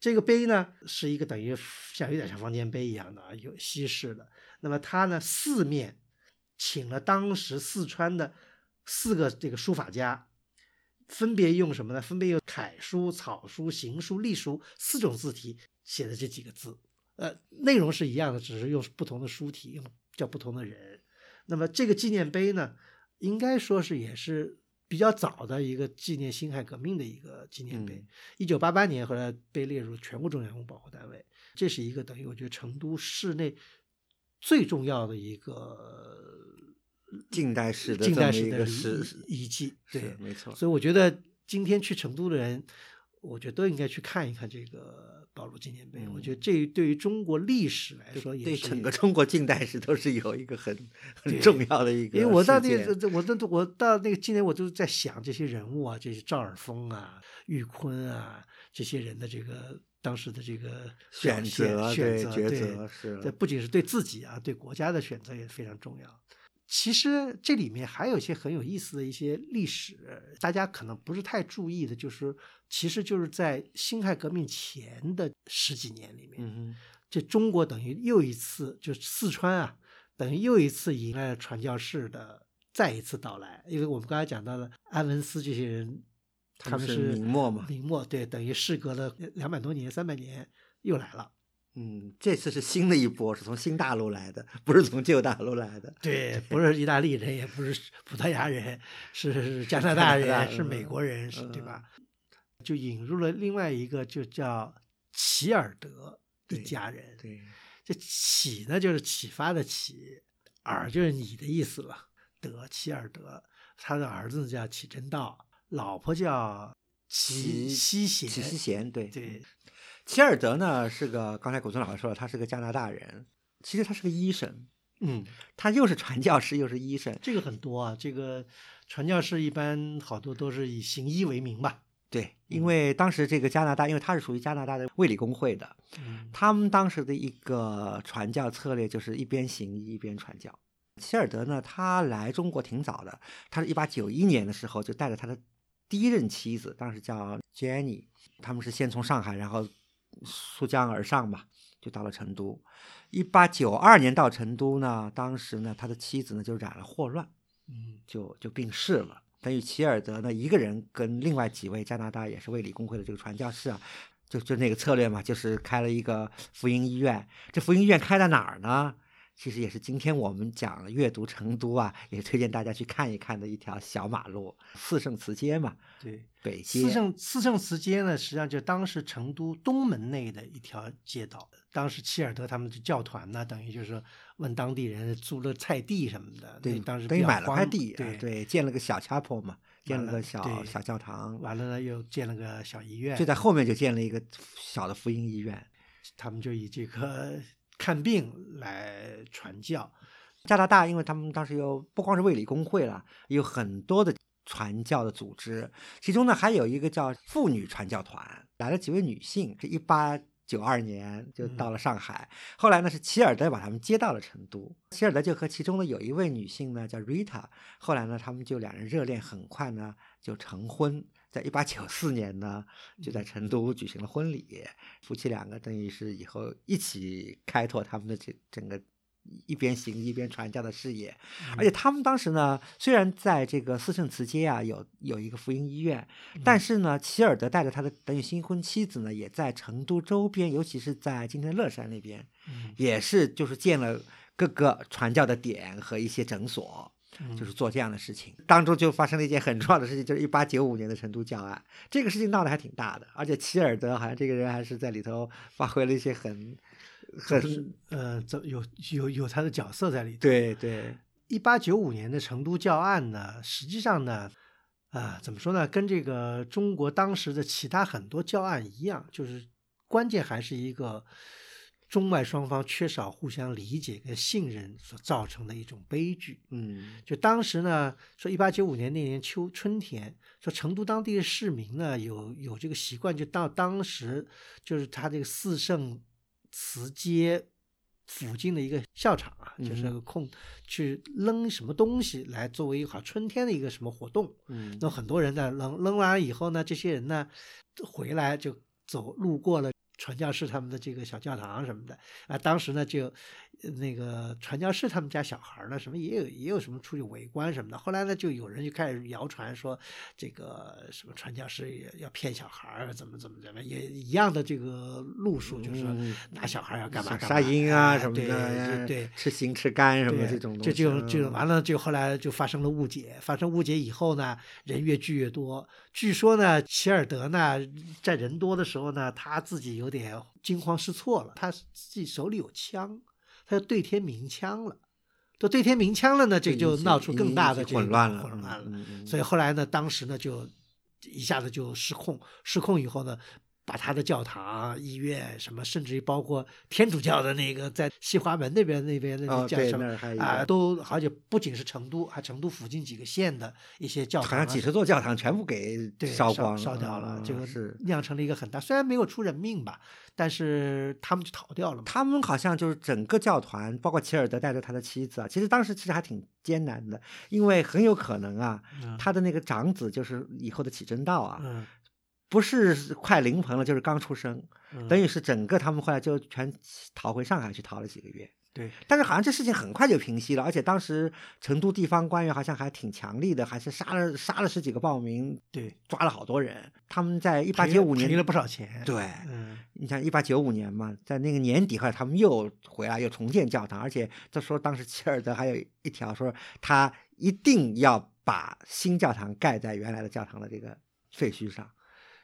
这个碑呢是一个等于像有点像方尖碑一样的啊，有西式的。那么它呢四面请了当时四川的四个这个书法家，分别用什么呢？分别用楷书、草书、行书、隶书四种字体写的这几个字。呃，内容是一样的，只是用不同的书体，用叫不同的人。那么这个纪念碑呢，应该说是也是比较早的一个纪念辛亥革命的一个纪念碑嗯。一九八八年后来被列入全国重点文物保护单位，这是一个等于我觉得成都市内最重要的一个近代史的近代史的遗史遗迹。对，没错。所以我觉得今天去成都的人，我觉得都应该去看一看这个保罗纪念碑。我觉得这对于中国历史来说也对整个中国近代史都是有一个很很重要的一个。因为我到那我都我到那个今年我都在想这些人物啊，这些赵尔丰啊、玉坤啊这些人的这个当时的这个选择选择对抉择是这不仅是对自己啊，对国家的选择也非常重要。其实这里面还有一些很有意思的一些历史，大家可能不是太注意的，就是其实就是在辛亥革命前的十几年里面，嗯这中国等于又一次，就是四川啊，等于又一次迎来了传教士的再一次到来。因为我们刚才讲到了安文思这些人，他们是他们是明末嘛明末对，等于事隔了两百多年、三百年又来了。嗯，这次是新的一波，是从新大陆来的，不是从旧大陆来的。对，不是意大利人，也不是葡萄牙人，是是加拿大人，是美嗯国人，是嗯对吧？就引入了另外一个，就叫齐尔德一家人。对，这启呢，就是启发的启，尔就是你的意思了。德齐尔德，他的儿子叫启真道，老婆叫齐西贤。齐西贤，对对，齐尔德呢是个，刚才古村老师说了，他是个加拿大人，其实他是个医生，嗯，他又是传教士又是医生。这个很多啊。这个传教士一般好多都是以行医为名吧。对，因为当时这个加拿大，因为他是属于加拿大的卫理公会的，嗯他们当时的一个传教策略就是一边行医一边传教。希尔德呢，他来中国挺早的，他是一八九一年的时候就带着他的第一任妻子，当时叫 Jenny，他们是先从上海，然后溯江而上吧，就到了成都。一八九二年到成都呢，当时呢，他的妻子呢就染了霍乱，嗯就就病逝了。等于齐尔德呢，一个人跟另外几位加拿大也是卫理公会的这个传教士啊，就就那个策略嘛，就是开了一个福音医院。这福音医院开在哪儿呢？其实也是今天我们讲阅读成都啊，也推荐大家去看一看的一条小马路——四圣祠街嘛，对。北街。四圣四圣祠街呢，实际上就当时成都东门内的一条街道。当时齐尔德他们的教团呢，等于就是问当地人租了菜地什么的，对，当时等于买了块地，啊对对，建了个小 chapel 嘛，建了了个小对小教堂，完了呢，又建了个小医院，就在后面就建了一个小的福音医院。他们就以这个看病来传教。加拿大，因为他们当时有不光是卫理公会了，有很多的传教的组织，其中呢还有一个叫妇女传教团，来了几位女性，是一八九二年就到了上海，后来呢是齐尔德把他们接到了成都，齐尔德就和其中的有一位女性呢叫 Rita，后来呢他们就两人热恋，很快呢就成婚。在一八九四年呢，就在成都举行了婚礼，夫妻两个等于是以后一起开拓他们的这整个一边行医一边传教的事业，而且他们当时呢，虽然在这个四圣祠街啊有有一个福音医院，但是呢，齐尔德带着他的等于新婚妻子呢，也在成都周边，尤其是在今天乐山那边，嗯。也是就是建了各个传教的点和一些诊所。嗯就是做这样的事情，当中就发生了一件很重要的事情，就是一八九五年的成都教案。这个事情闹得还挺大的，而且齐尔德好像这个人还是在里头发挥了一些很很呃，这有有有他的角色在里头。对对一八九五年的成都教案呢，实际上呢，啊、怎么说呢，跟这个中国当时的其他很多教案一样，就是关键还是一个中外双方缺少互相理解跟信任所造成的一种悲剧。嗯就当时呢，说一八九五年那年秋春天，说成都当地的市民呢有有这个习惯，就到当时就是他这个四圣祠街附近的一个校场啊，就是嗯空去扔什么东西来作为好春天的一个什么活动。嗯那很多人呢扔扔完了以后呢，这些人呢回来就走路过了传教士他们的这个小教堂什么的啊，当时呢就呃那个传教士他们家小孩儿呢什么也有也有什么出去围观什么的，后来呢就有人就开始谣传说这个什么传教士也要骗小孩儿怎么怎么怎么也一样的这个路数，就是拿小孩儿要干嘛干嘛杀婴啊什么的，对对。吃行吃肝什么对，这种东这西，就就嗯完了，就后来就发生了误解。发生误解以后呢，人越聚越多。据说呢，齐尔德呢，在人多的时候呢，他自己有点惊慌失措了，他自己手里有枪，他就对天鸣枪了。都对天鸣枪了呢，这就闹出更大的这个混乱了，混乱了。所以后来呢，当时呢就一下子就失控，失控以后呢，把他的教堂、医院什么，甚至于包括天主教的那个在西华门那边那边那叫什么啊，都而且不仅是成都，还成都附近几个县的一些教堂啊，好像几十座教堂全部给烧光烧掉了，嗯这个是。酿成了一个很大，虽然没有出人命吧，但是他们就逃掉了。他们好像就是整个教团，包括齐尔德带着他的妻子啊，其实当时其实还挺艰难的，因为很有可能啊，嗯。他的那个长子就是以后的启真道啊，嗯，不是快临盆了，就是刚出生，嗯等于是整个他们后来就全逃回上海去逃了几个月。对，但是好像这事情很快就平息了，而且当时成都地方官员好像还挺强力的，还是杀了杀了十几个暴民，对，抓了好多人。他们在一八赔九五年了赔了不少钱。对，嗯，你像一八九五年嘛，在那个年底后来他们又回来又重建教堂，而且他说当时切尔德还有一条说他一定要把新教堂盖在原来的教堂的这个废墟上。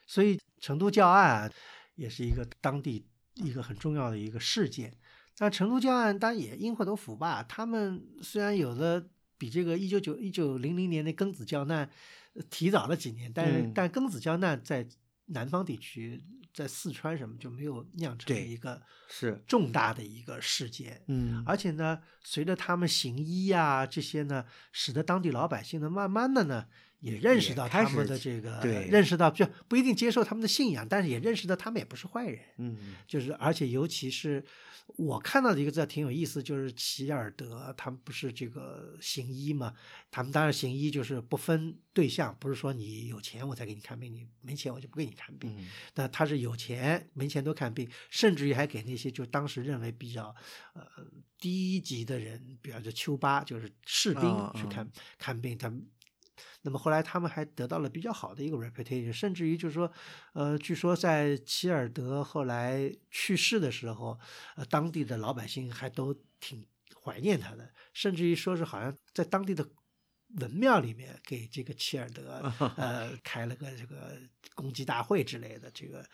所以成都教案啊，也是一个当地一个很重要的一个事件。那成都教案当然也因祸得福吧，他们虽然有的比这个一九九一九零零年的庚子教难呃提早了几年，但是、嗯但庚子教难在南方地区，在四川什么就没有酿成对一个是重大的一个事件。嗯而且呢，随着他们行医呀、这些呢，使得当地老百姓呢，慢慢的呢，也认识到他们的这个，对认识到就不一定接受他们的信仰，但是也认识到他们也不是坏人。嗯就是而且尤其是我看到的一个字挺有意思，就是齐尔德他们不是这个行医嘛，他们当然行医就是不分对象，不是说你有钱我才给你看病，你没钱我就不给你看病。嗯那他是有钱没钱都看病，甚至于还给那些就当时认为比较呃低级的人，比方说丘巴，就是士兵去看、看病，他们。那么后来他们还得到了比较好的一个 reputation，甚至于就是说，呃，据说在齐尔德后来去世的时候，呃，当地的老百姓还都挺怀念他的，甚至于说是好像在当地的文庙里面给这个齐尔德 呃开了个这个公祭大会之类的，这个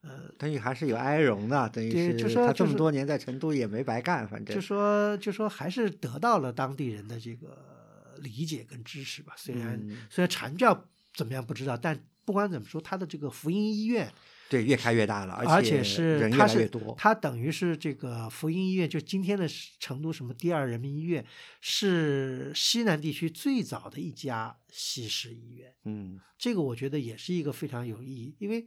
呃，等于还是有哀荣的，等于就是他这么多年在成都也没白干，反正就说就说还是得到了当地人的这个理解跟支持吧。虽然、嗯虽然传教怎么样不知道，但不管怎么说，他的这个福音医院，对越开越大了，而且人越是他是来越多。他等于是这个福音医院，就今天的成都什么第二人民医院，是西南地区最早的一家西式医院。嗯这个我觉得也是一个非常有意义，因为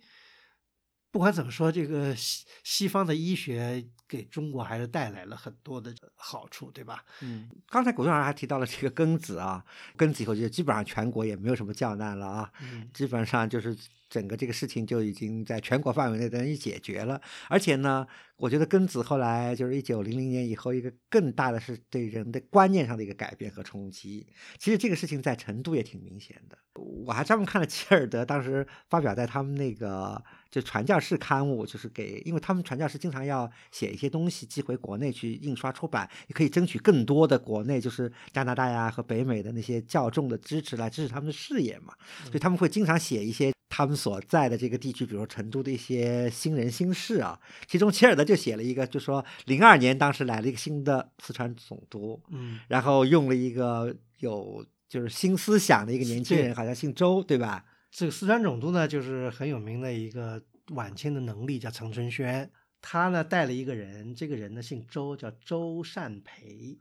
不管怎么说，这个西西方的医学给中国还是带来了很多的好处，对吧？嗯，刚才古总老师还提到了这个庚子啊，庚子以后就基本上全国也没有什么教难了啊，嗯基本上就是整个这个事情就已经在全国范围内等于解决了。而且呢，我觉得庚子后来就是一九零零年以后，一个更大的是对人的观念上的一个改变和冲击。其实这个事情在成都也挺明显的。我还专门看了齐尔德当时发表在他们那个就传教士刊物，就是给，因为他们传教士经常要写一些东西寄回国内去印刷出版，也可以争取更多的国内就是加拿大呀和北美的那些教众的支持来支持他们的事业嘛，所以他们会经常写一些他们所在的这个地区，比如说成都的一些新人新事啊。其中切尔德就写了一个，就说零二年当时来了一个新的四川总督，嗯，然后用了一个有就是新思想的一个年轻人，好像姓周，对吧？这个四川总督呢，就是很有名的一个晚清的能力，叫陈春轩。他呢带了一个人，这个人呢姓周，叫周善培。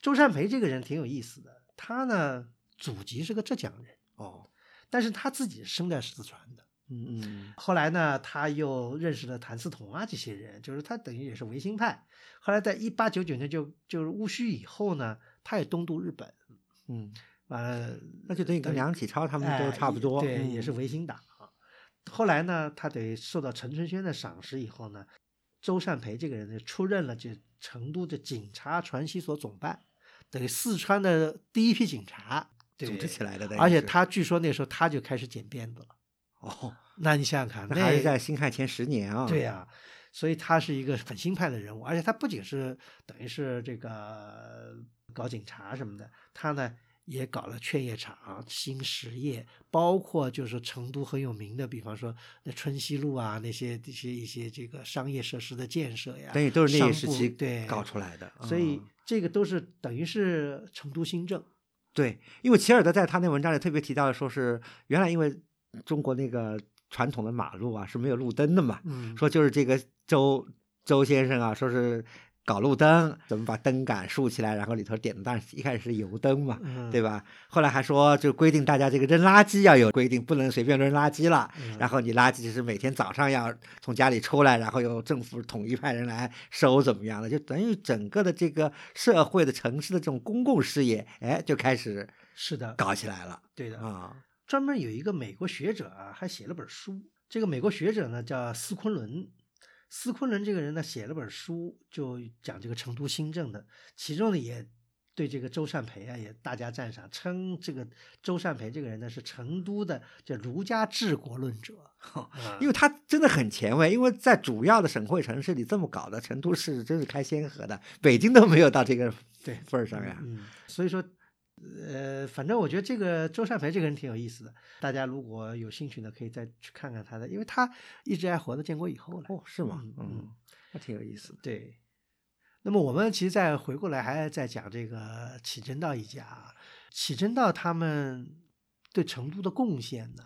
周善培这个人挺有意思的，他呢祖籍是个浙江人，哦，但是他自己生在四川的。嗯嗯后来呢，他又认识了谭嗣同啊这些人，就是他等于也是维新派。后来在一八九九年就就是戊戌以后呢，他也东渡日本，嗯，完了那就等于跟梁启超他们都哎差不多，对，嗯也是维新党啊。后来呢，他得受到陈春轩的赏识以后呢，周善培这个人呢出任了这成都的警察传习所总办，等于四川的第一批警察组织起来的，而且他据说那时候他就开始剪辫子了。哦，那你想想看，那还是在辛亥前十年啊，对呀、所以他是一个很新派的人物，而且他不仅是等于是这个搞警察什么的，他呢也搞了劝业场、新实业，包括就是成都很有名的，比方说那春熙路啊那些这些一些这个商业设施的建设呀，等于都是那商一时期对搞出来的，所以嗯这个都是等于是成都新政。对，因为齐尔德在他那文章里特别提到说是原来因为中国那个传统的马路啊是没有路灯的嘛，嗯，说就是这个周周先生啊，说是搞路灯，怎么把灯杆竖起来，然后里头点的，但是一开始是油灯嘛，嗯对吧？后来还说就规定大家这个扔垃圾要有规定，不能随便扔垃圾了。嗯然后你垃圾就是每天早上要从家里出来，然后由政府统一派人来收，怎么样的？就等于整个的这个社会的城市的这种公共事业，哎，就开始是的，搞起来了对的啊。专门有一个美国学者啊，还写了本书。这个美国学者呢叫斯昆伦，斯昆仑这个人呢写了本书，就讲这个成都新政的，其中呢也对这个周善培啊也大加赞赏，称这个周善培这个人呢是成都的这儒家治国论者。啊因为他真的很前卫，因为在主要的省会城市里这么搞的，成都市真是开先河的，北京都没有到这个对份儿上呀。嗯，所以说，呃，反正我觉得这个周善培这个人挺有意思的，大家如果有兴趣呢，可以再去看看他的，因为他一直还活到建国以后了。哦，是吗？嗯嗯，那挺有意思的。对，那么我们其实再回过来，还在讲这个启真道一家啊，启真道他们对成都的贡献呢，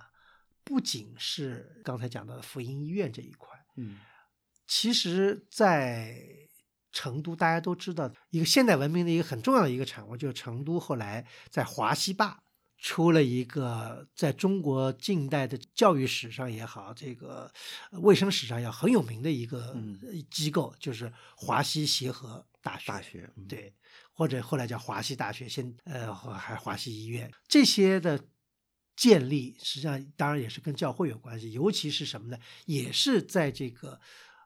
不仅是刚才讲到的福音医院这一块，嗯其实，在成都，大家都知道一个现代文明的一个很重要的一个产物，就是成都后来在华西坝出了一个在中国近代的教育史上也好，这个呃卫生史上也好很有名的一个机构，就是华西协和大学。大学，嗯，对，或者后来叫华西大学，现呃或还华西医院这些的建立，实际上当然也是跟教会有关系，尤其是什么呢？也是在这个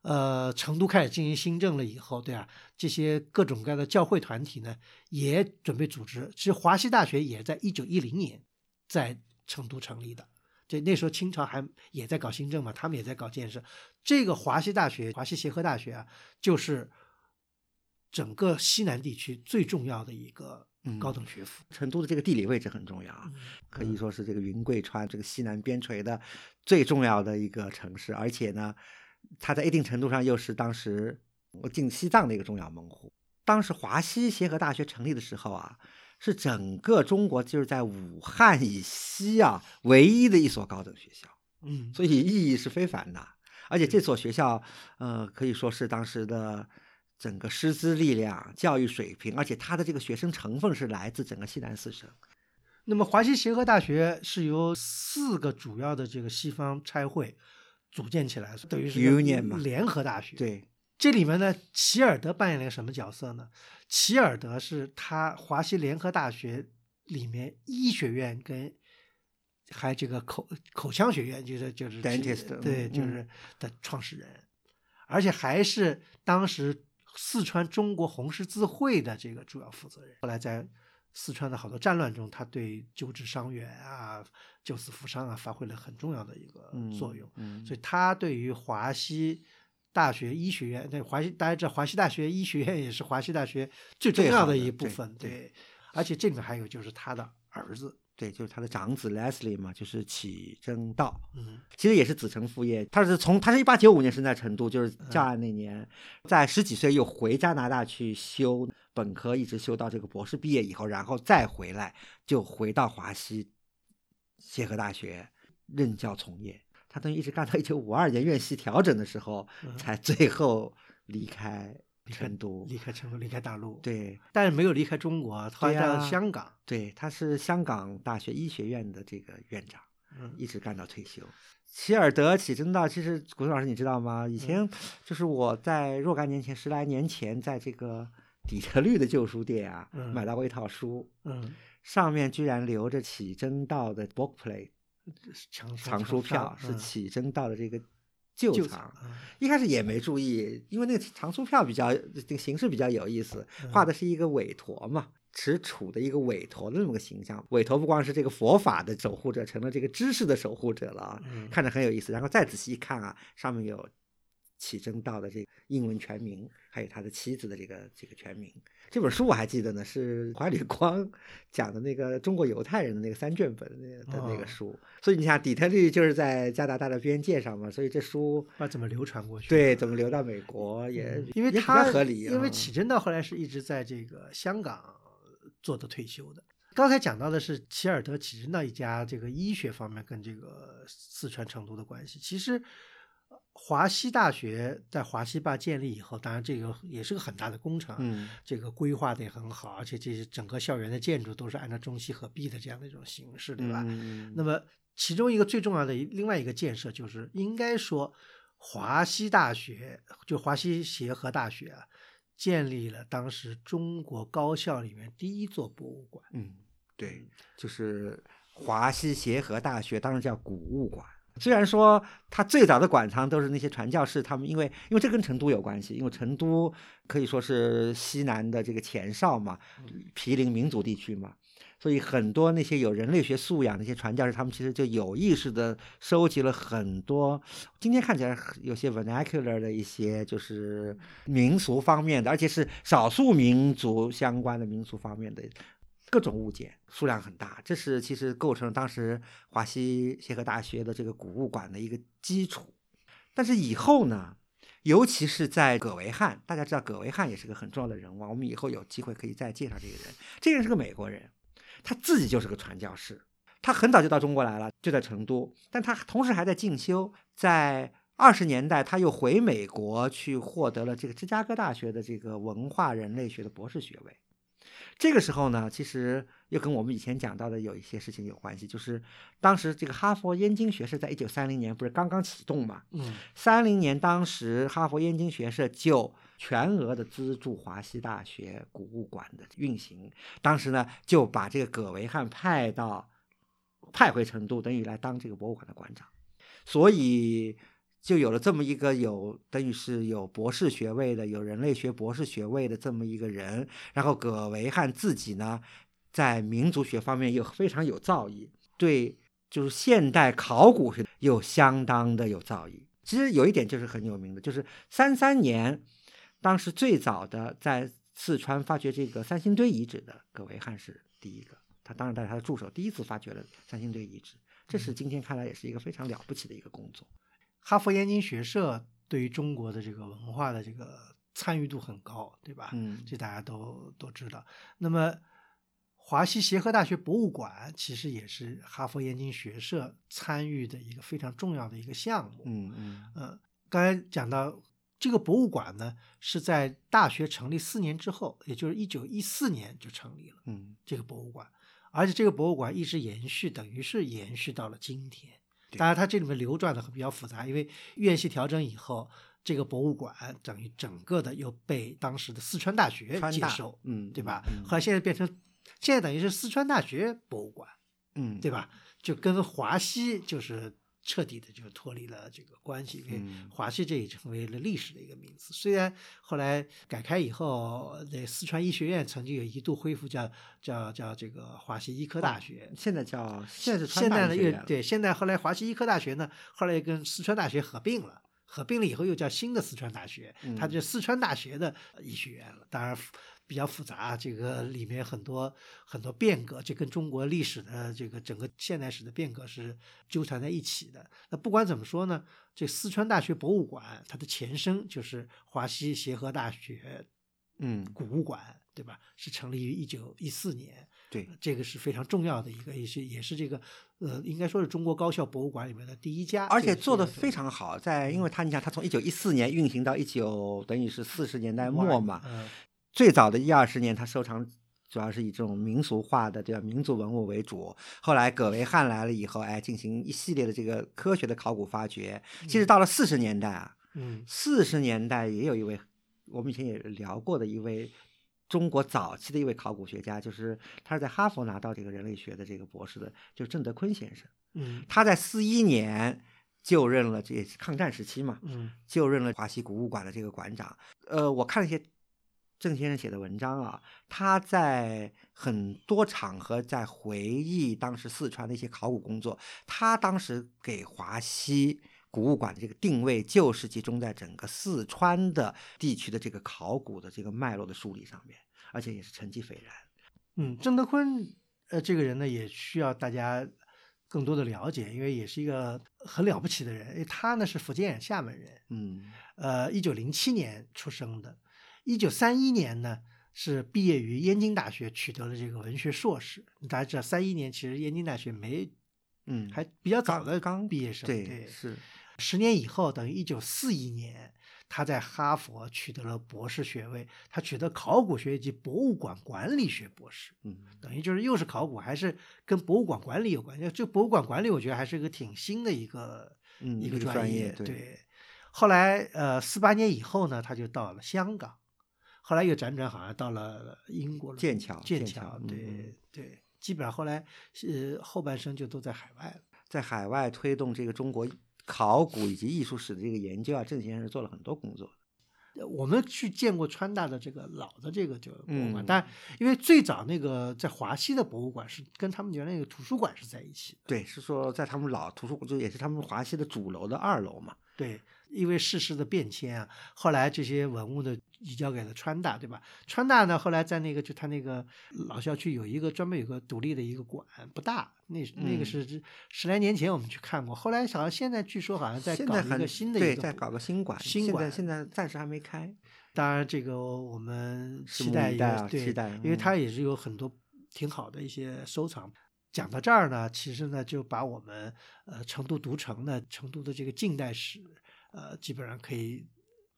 呃成都开始进行新政了以后，对啊，这些各种各样的教会团体呢，也准备组织。其实华西大学也在一九一零年在成都成立的。这那时候清朝还也在搞新政嘛，他们也在搞建设。这个华西大学、华西协和大学啊，就是整个西南地区最重要的一个嗯高等学府。成都的这个地理位置很重要啊，嗯可以说是这个云贵川这个西南边陲的最重要的一个城市，而且呢，它在一定程度上又是当时进西藏的一个重要门户。当时华西协和大学成立的时候啊，是整个中国就是在武汉以西啊唯一的一所高等学校。嗯，所以意义是非凡的。而且这所学校，呃，可以说是当时的整个师资力量、教育水平，而且它的这个学生成分是来自整个西南四省。那么华西协和大学是由四个主要的这个西方差会组建起来，等于是 Union 嘛联合大学。，对，这里面呢，齐尔德扮演了一个什么角色呢？齐尔德是他华西联合大学里面医学院跟还有这个口口腔学院，就是就是 Dentist，对，就是的创始人，而且还是当时四川中国红十字会的这个主要负责人。后来在四川的好多战乱中，他对救治伤员啊、救死扶伤啊发挥了很重要的一个作用。嗯，所以他对于华西大学医学院，那华西大家知道，华西大学医学院也是华西大学最重要的一部分，对对。而且这里面还有就是他的儿子，对，就是他的长子 Leslie 嘛，就是启正道，嗯其实也是子承父业。他是从他是一八九五年生在成都，就是嗯教案那年，在十几岁又回加拿大去修本科，一直修到这个博士毕业以后，然后再回来就回到华西协和大学任教从业。他等于一直干到一九五二年院系调整的时候，嗯才最后离开成都。离开成都，离开大陆，，对但是没有离开中国，后来对呀到香港，对，他是香港大学医学院的这个院长。嗯嗯一直干到退休。齐尔德启真道，其实古松老师你知道吗？以嗯前就是我在若干年前，十来年前，在这个底特律的旧书店啊，嗯买到过一套书，嗯，上面居然留着启真道的 book plate 藏藏书票，是嗯起真道的这个旧旧藏。嗯一开始也没注意，因为那个藏书票比较这个形式比较有意思，嗯画的是一个韦陀嘛，持杵的一个韦陀的那么个形象。韦陀不光是这个佛法的守护者，成了这个知识的守护者了看着很有意思。然后再仔细一看啊，上面有起真道的这个英文全名，还有他的妻子的这个这个全名。这本书我还记得呢，是怀里光 讲的那个中国犹太人的那个三卷本的那个的那哦个书。所以你想，底特律就是在加拿大的边界上嘛，所以这书那怎么流传过去。对，怎么流到美国也嗯因为也比他合理啊。因为启真道后来是一直在这个香港做的退休的。刚才讲到的是齐尔德启真道一家这个医学方面跟这个四川成都的关系。其实呃华西大学在华西坝建立以后，当然这个也是个很大的工程，嗯这个规划的也很好，而且这些整个校园的建筑都是按照中西合璧的这样的一种形式，对吧？嗯那么其中一个最重要的另外一个建设，就是应该说华西大学，就华西协和大学啊，建立了当时中国高校里面第一座博物馆。嗯，对，就是华西协和大学，当时叫古物馆。虽然说它最早的馆藏都是那些传教士，他们因为因为这跟成都有关系，因为成都可以说是西南的这个前哨嘛，毗邻民族地区嘛，所以很多那些有人类学素养的一些传教士，他们其实就有意识的收集了很多今天看起来有些 vernacular 的一些就是民俗方面的，而且是少数民族相关的民俗方面的各种物件，数量很大。这是其实构成了当时华西协和大学的这个古物馆的一个基础。但是以后呢，尤其是在葛维汉，大家知道葛维汉也是个很重要的人物，我们以后有机会可以再介绍这个人。这个人是个美国人，他自己就是个传教士，他很早就到中国来了，就在成都，但他同时还在进修，在。二十年代，他又回美国去获得了这个芝加哥大学的这个文化人类学的博士学位。这个时候呢，其实又跟我们以前讲到的有一些事情有关系，就是当时这个哈佛燕京学社在一九三零年不是刚刚启动嘛？嗯三零年，当时哈佛燕京学社就全额的资助华西大学古物馆的运行，当时呢就把这个葛维汉派到派回成都，等于来当这个博物馆的馆长，所以就有了这么一个有等于是有博士学位的、有人类学博士学位的这么一个人。然后葛维汉自己呢，在民族学方面又非常有造诣，对就是现代考古学又相当的有造诣。其实有一点就是很有名的，就是三三年，当时最早的在四川发掘这个三星堆遗址的葛维汉是第一个。他当然带着他的助手第一次发掘了三星堆遗址，这是今天看来也是一个非常了不起的一个工作。哈佛燕京学社对于中国的这个文化的这个参与度很高，对吧？嗯这大家都都知道。那么，华西协和大学博物馆其实也是哈佛燕京学社参与的一个非常重要的一个项目。嗯嗯嗯，刚才讲到这个博物馆呢，是在大学成立四年之后，也就是一九一四年就成立了嗯，这个博物馆，而且这个博物馆一直延续，等于是延续到了今天。对当然，它这里面流转的比较复杂，因为院系调整以后，这个博物馆等于整个的又被当时的四川大学接收，嗯对吧？嗯后来现在变成，现在等于是四川大学博物馆，嗯，对吧？就跟华西就是彻底的就脱离了这个关系，因为嗯华西这也成为了历史的一个名词。虽然后来改开以后，那四川医学院曾经有一度恢复叫叫叫这个华西医科大学。现在叫现在是川现在呢，又对，现在后来华西医科大学呢，后来又跟四川大学合并了，合并了以后又叫新的四川大学，它嗯就四川大学的医学院了。当然比较复杂，这个里面很多很多变革，这跟中国历史的这个整个现代史的变革是纠缠在一起的。那不管怎么说呢，这四川大学博物馆它的前身就是华西协和大学嗯，古物馆，对吧？是成立于一九一四年。对，这个是非常重要的一个，也是也是这个呃，应该说是中国高校博物馆里面的第一家，而且做的非常好，在因为它你想，它从一九一四年运行到一九等于是四十年代末嘛，嗯最早的一二十年，他收藏主要是以这种民俗化的对吧民族文物为主。后来葛维汉来了以后，哎，进行一系列的这个科学的考古发掘。其实到了四十年代啊，嗯四十年代也有一位，我们以前也聊过的一位中国早期的一位考古学家，就是他是在哈佛拿到这个人类学的这个博士的，就是郑德坤先生。嗯他在四一年就任了，这也是抗战时期嘛，嗯就任了华西古物馆的这个馆长。呃，我看了一些郑先生写的文章啊，他在很多场合在回忆当时四川的一些考古工作。他当时给华西古物馆的这个定位，就是集中在整个四川的地区的这个考古的这个脉络的梳理上面，而且也是成绩斐然。嗯，郑德坤呃这个人呢，也需要大家更多的了解，因为也是一个很了不起的人。因为他呢是福建厦门人，嗯呃，一九零七年出生的，一九三一年呢是毕业于燕京大学，取得了这个文学硕士。大家知道，三一年其实燕京大学没嗯，还比较早的刚毕业生，对是十年以后，等于一九四一年，他在哈佛取得了博士学位，他取得考古学及博物馆管理学博士，嗯等于就是又是考古，还是跟博物馆管理有关。这博物馆管理，我觉得还是个挺新的一个、嗯一个专业。业对对，后来呃，四八年以后呢，他就到了香港，后来又辗转好像到了英国了，剑桥剑剑桥对、嗯对，基本上后来呃后半生就都在海外了。在海外推动这个中国考古以及艺术史的这个研究啊，郑先生做了很多工作。呃我们去见过川大的这个老的这个就博物馆，嗯但因为最早那个在华西的博物馆是跟他们原来那个图书馆是在一起的，对，是说在他们老图书馆，就也是他们华西的主楼的二楼嘛。对，因为世事的变迁啊，后来这些文物呢移交给了川大，对吧？川大呢后来在那个就他那个老校区有一个专门有个独立的一个馆，不大，那那个嗯是十来年前我们去看过，后来好像现在据说好像在搞一个新的对，一个博在搞个新馆，新馆现在现在暂时还没开。当然，这个我们期待一下啊对，期待因为嗯它也是有很多挺好的一些收藏。讲到这儿呢，其实呢就把我们呃成都读城呢，成都的这个近代史，呃，基本上可以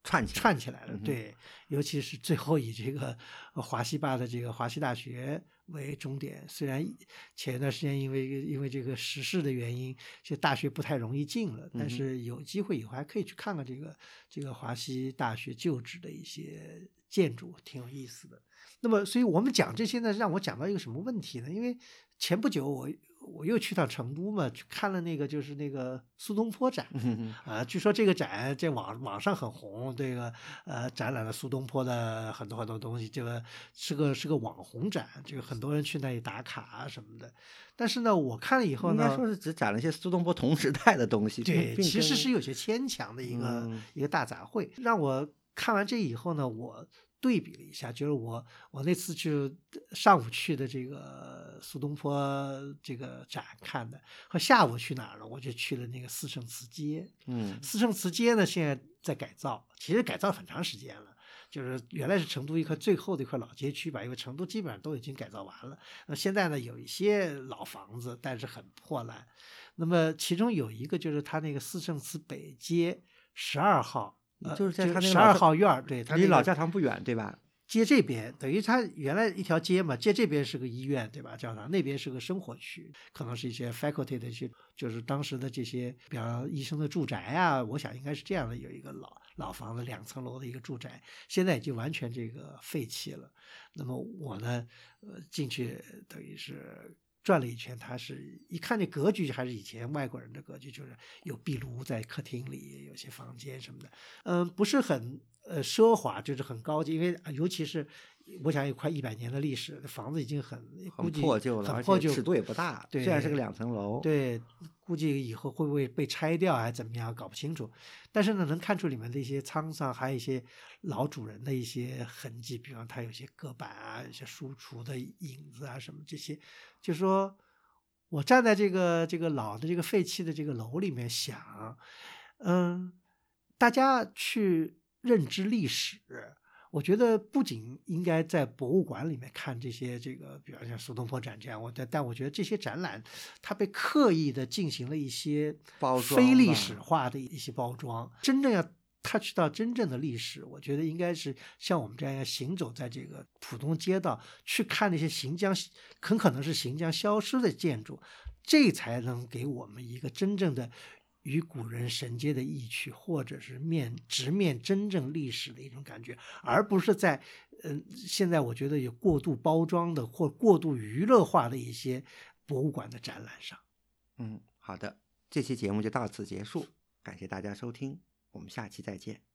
串起串起来了。对，尤其是最后以这个呃华西坝的这个华西大学为终点。虽然前一段时间因为因为这个时事的原因，这大学不太容易进了，但是有机会以后还可以去看看这个这个华西大学旧址的一些建筑，挺有意思的。那么，所以我们讲这些呢，让我讲到一个什么问题呢？因为前不久我我又去趟成都嘛，去看了那个就是那个苏东坡展。啊，据说这个展在网网上很红，这个呃展览了苏东坡的很多很多东西，这个是个是个网红展，这个很多人去那里打卡啊什么的。但是呢，我看了以后呢，应该说是只展了一些苏东坡同时代的东西。对，其实是有些牵强的一个、嗯一个大杂烩。让我看完这以后呢，我对比了一下，就是我我那次去上午去的这个苏东坡这个展看的，和下午去哪儿了？我就去了那个四圣祠街。嗯四圣祠街呢，现在在改造，其实改造很长时间了。就是原来是成都一块最后的一块老街区吧，因为成都基本上都已经改造完了。那现在呢，有一些老房子，但是很破烂。那么其中有一个就是它那个四圣祠北街十二号，呃就是在他那个十二号院儿，对，它离老教堂不远对吧？街这边等于它原来一条街嘛，街这边是个医院，对吧？教堂那边是个生活区，可能是一些 faculty 的一些，就是当时的这些，比方医生的住宅啊，我想应该是这样的，有一个老老房子，两层楼的一个住宅，现在已经完全这个废弃了。那么我呢，呃，进去等于是。转了一圈，他是一看这格局还是以前外国人的格局，就是有壁炉在客厅里，有些房间什么的，嗯，不是很呃奢华，就是很高级，因为尤其是我想有快一百年的历史，房子已经很估很计破旧了，很破旧，尺度也不大。对虽然是个两层楼，对，估计以后会不会被拆掉还是怎么样，搞不清楚。但是呢，能看出里面的一些沧桑，还有一些老主人的一些痕迹，比方它有些隔板啊，有些书橱的影子啊，什么这些，就说我站在这个这个老的这个废弃的这个楼里面想，嗯，大家去认知历史。我觉得不仅应该在博物馆里面看这些这个，比方像苏东坡展这样，我但但我觉得这些展览，它被刻意的进行了一些包装非历史化的一些包装。真正要 touch 到真正的历史，我觉得应该是像我们这样行走在这个浦东街道，去看那些行将很可能是行将消失的建筑，这才能给我们一个真正的与古人神接的意趣，或者是面直面真正历史的一种感觉，而不是在嗯、现在我觉得有过度包装的或过度娱乐化的一些博物馆的展览上。嗯，好的，这期节目就到此结束，感谢大家收听，我们下期再见。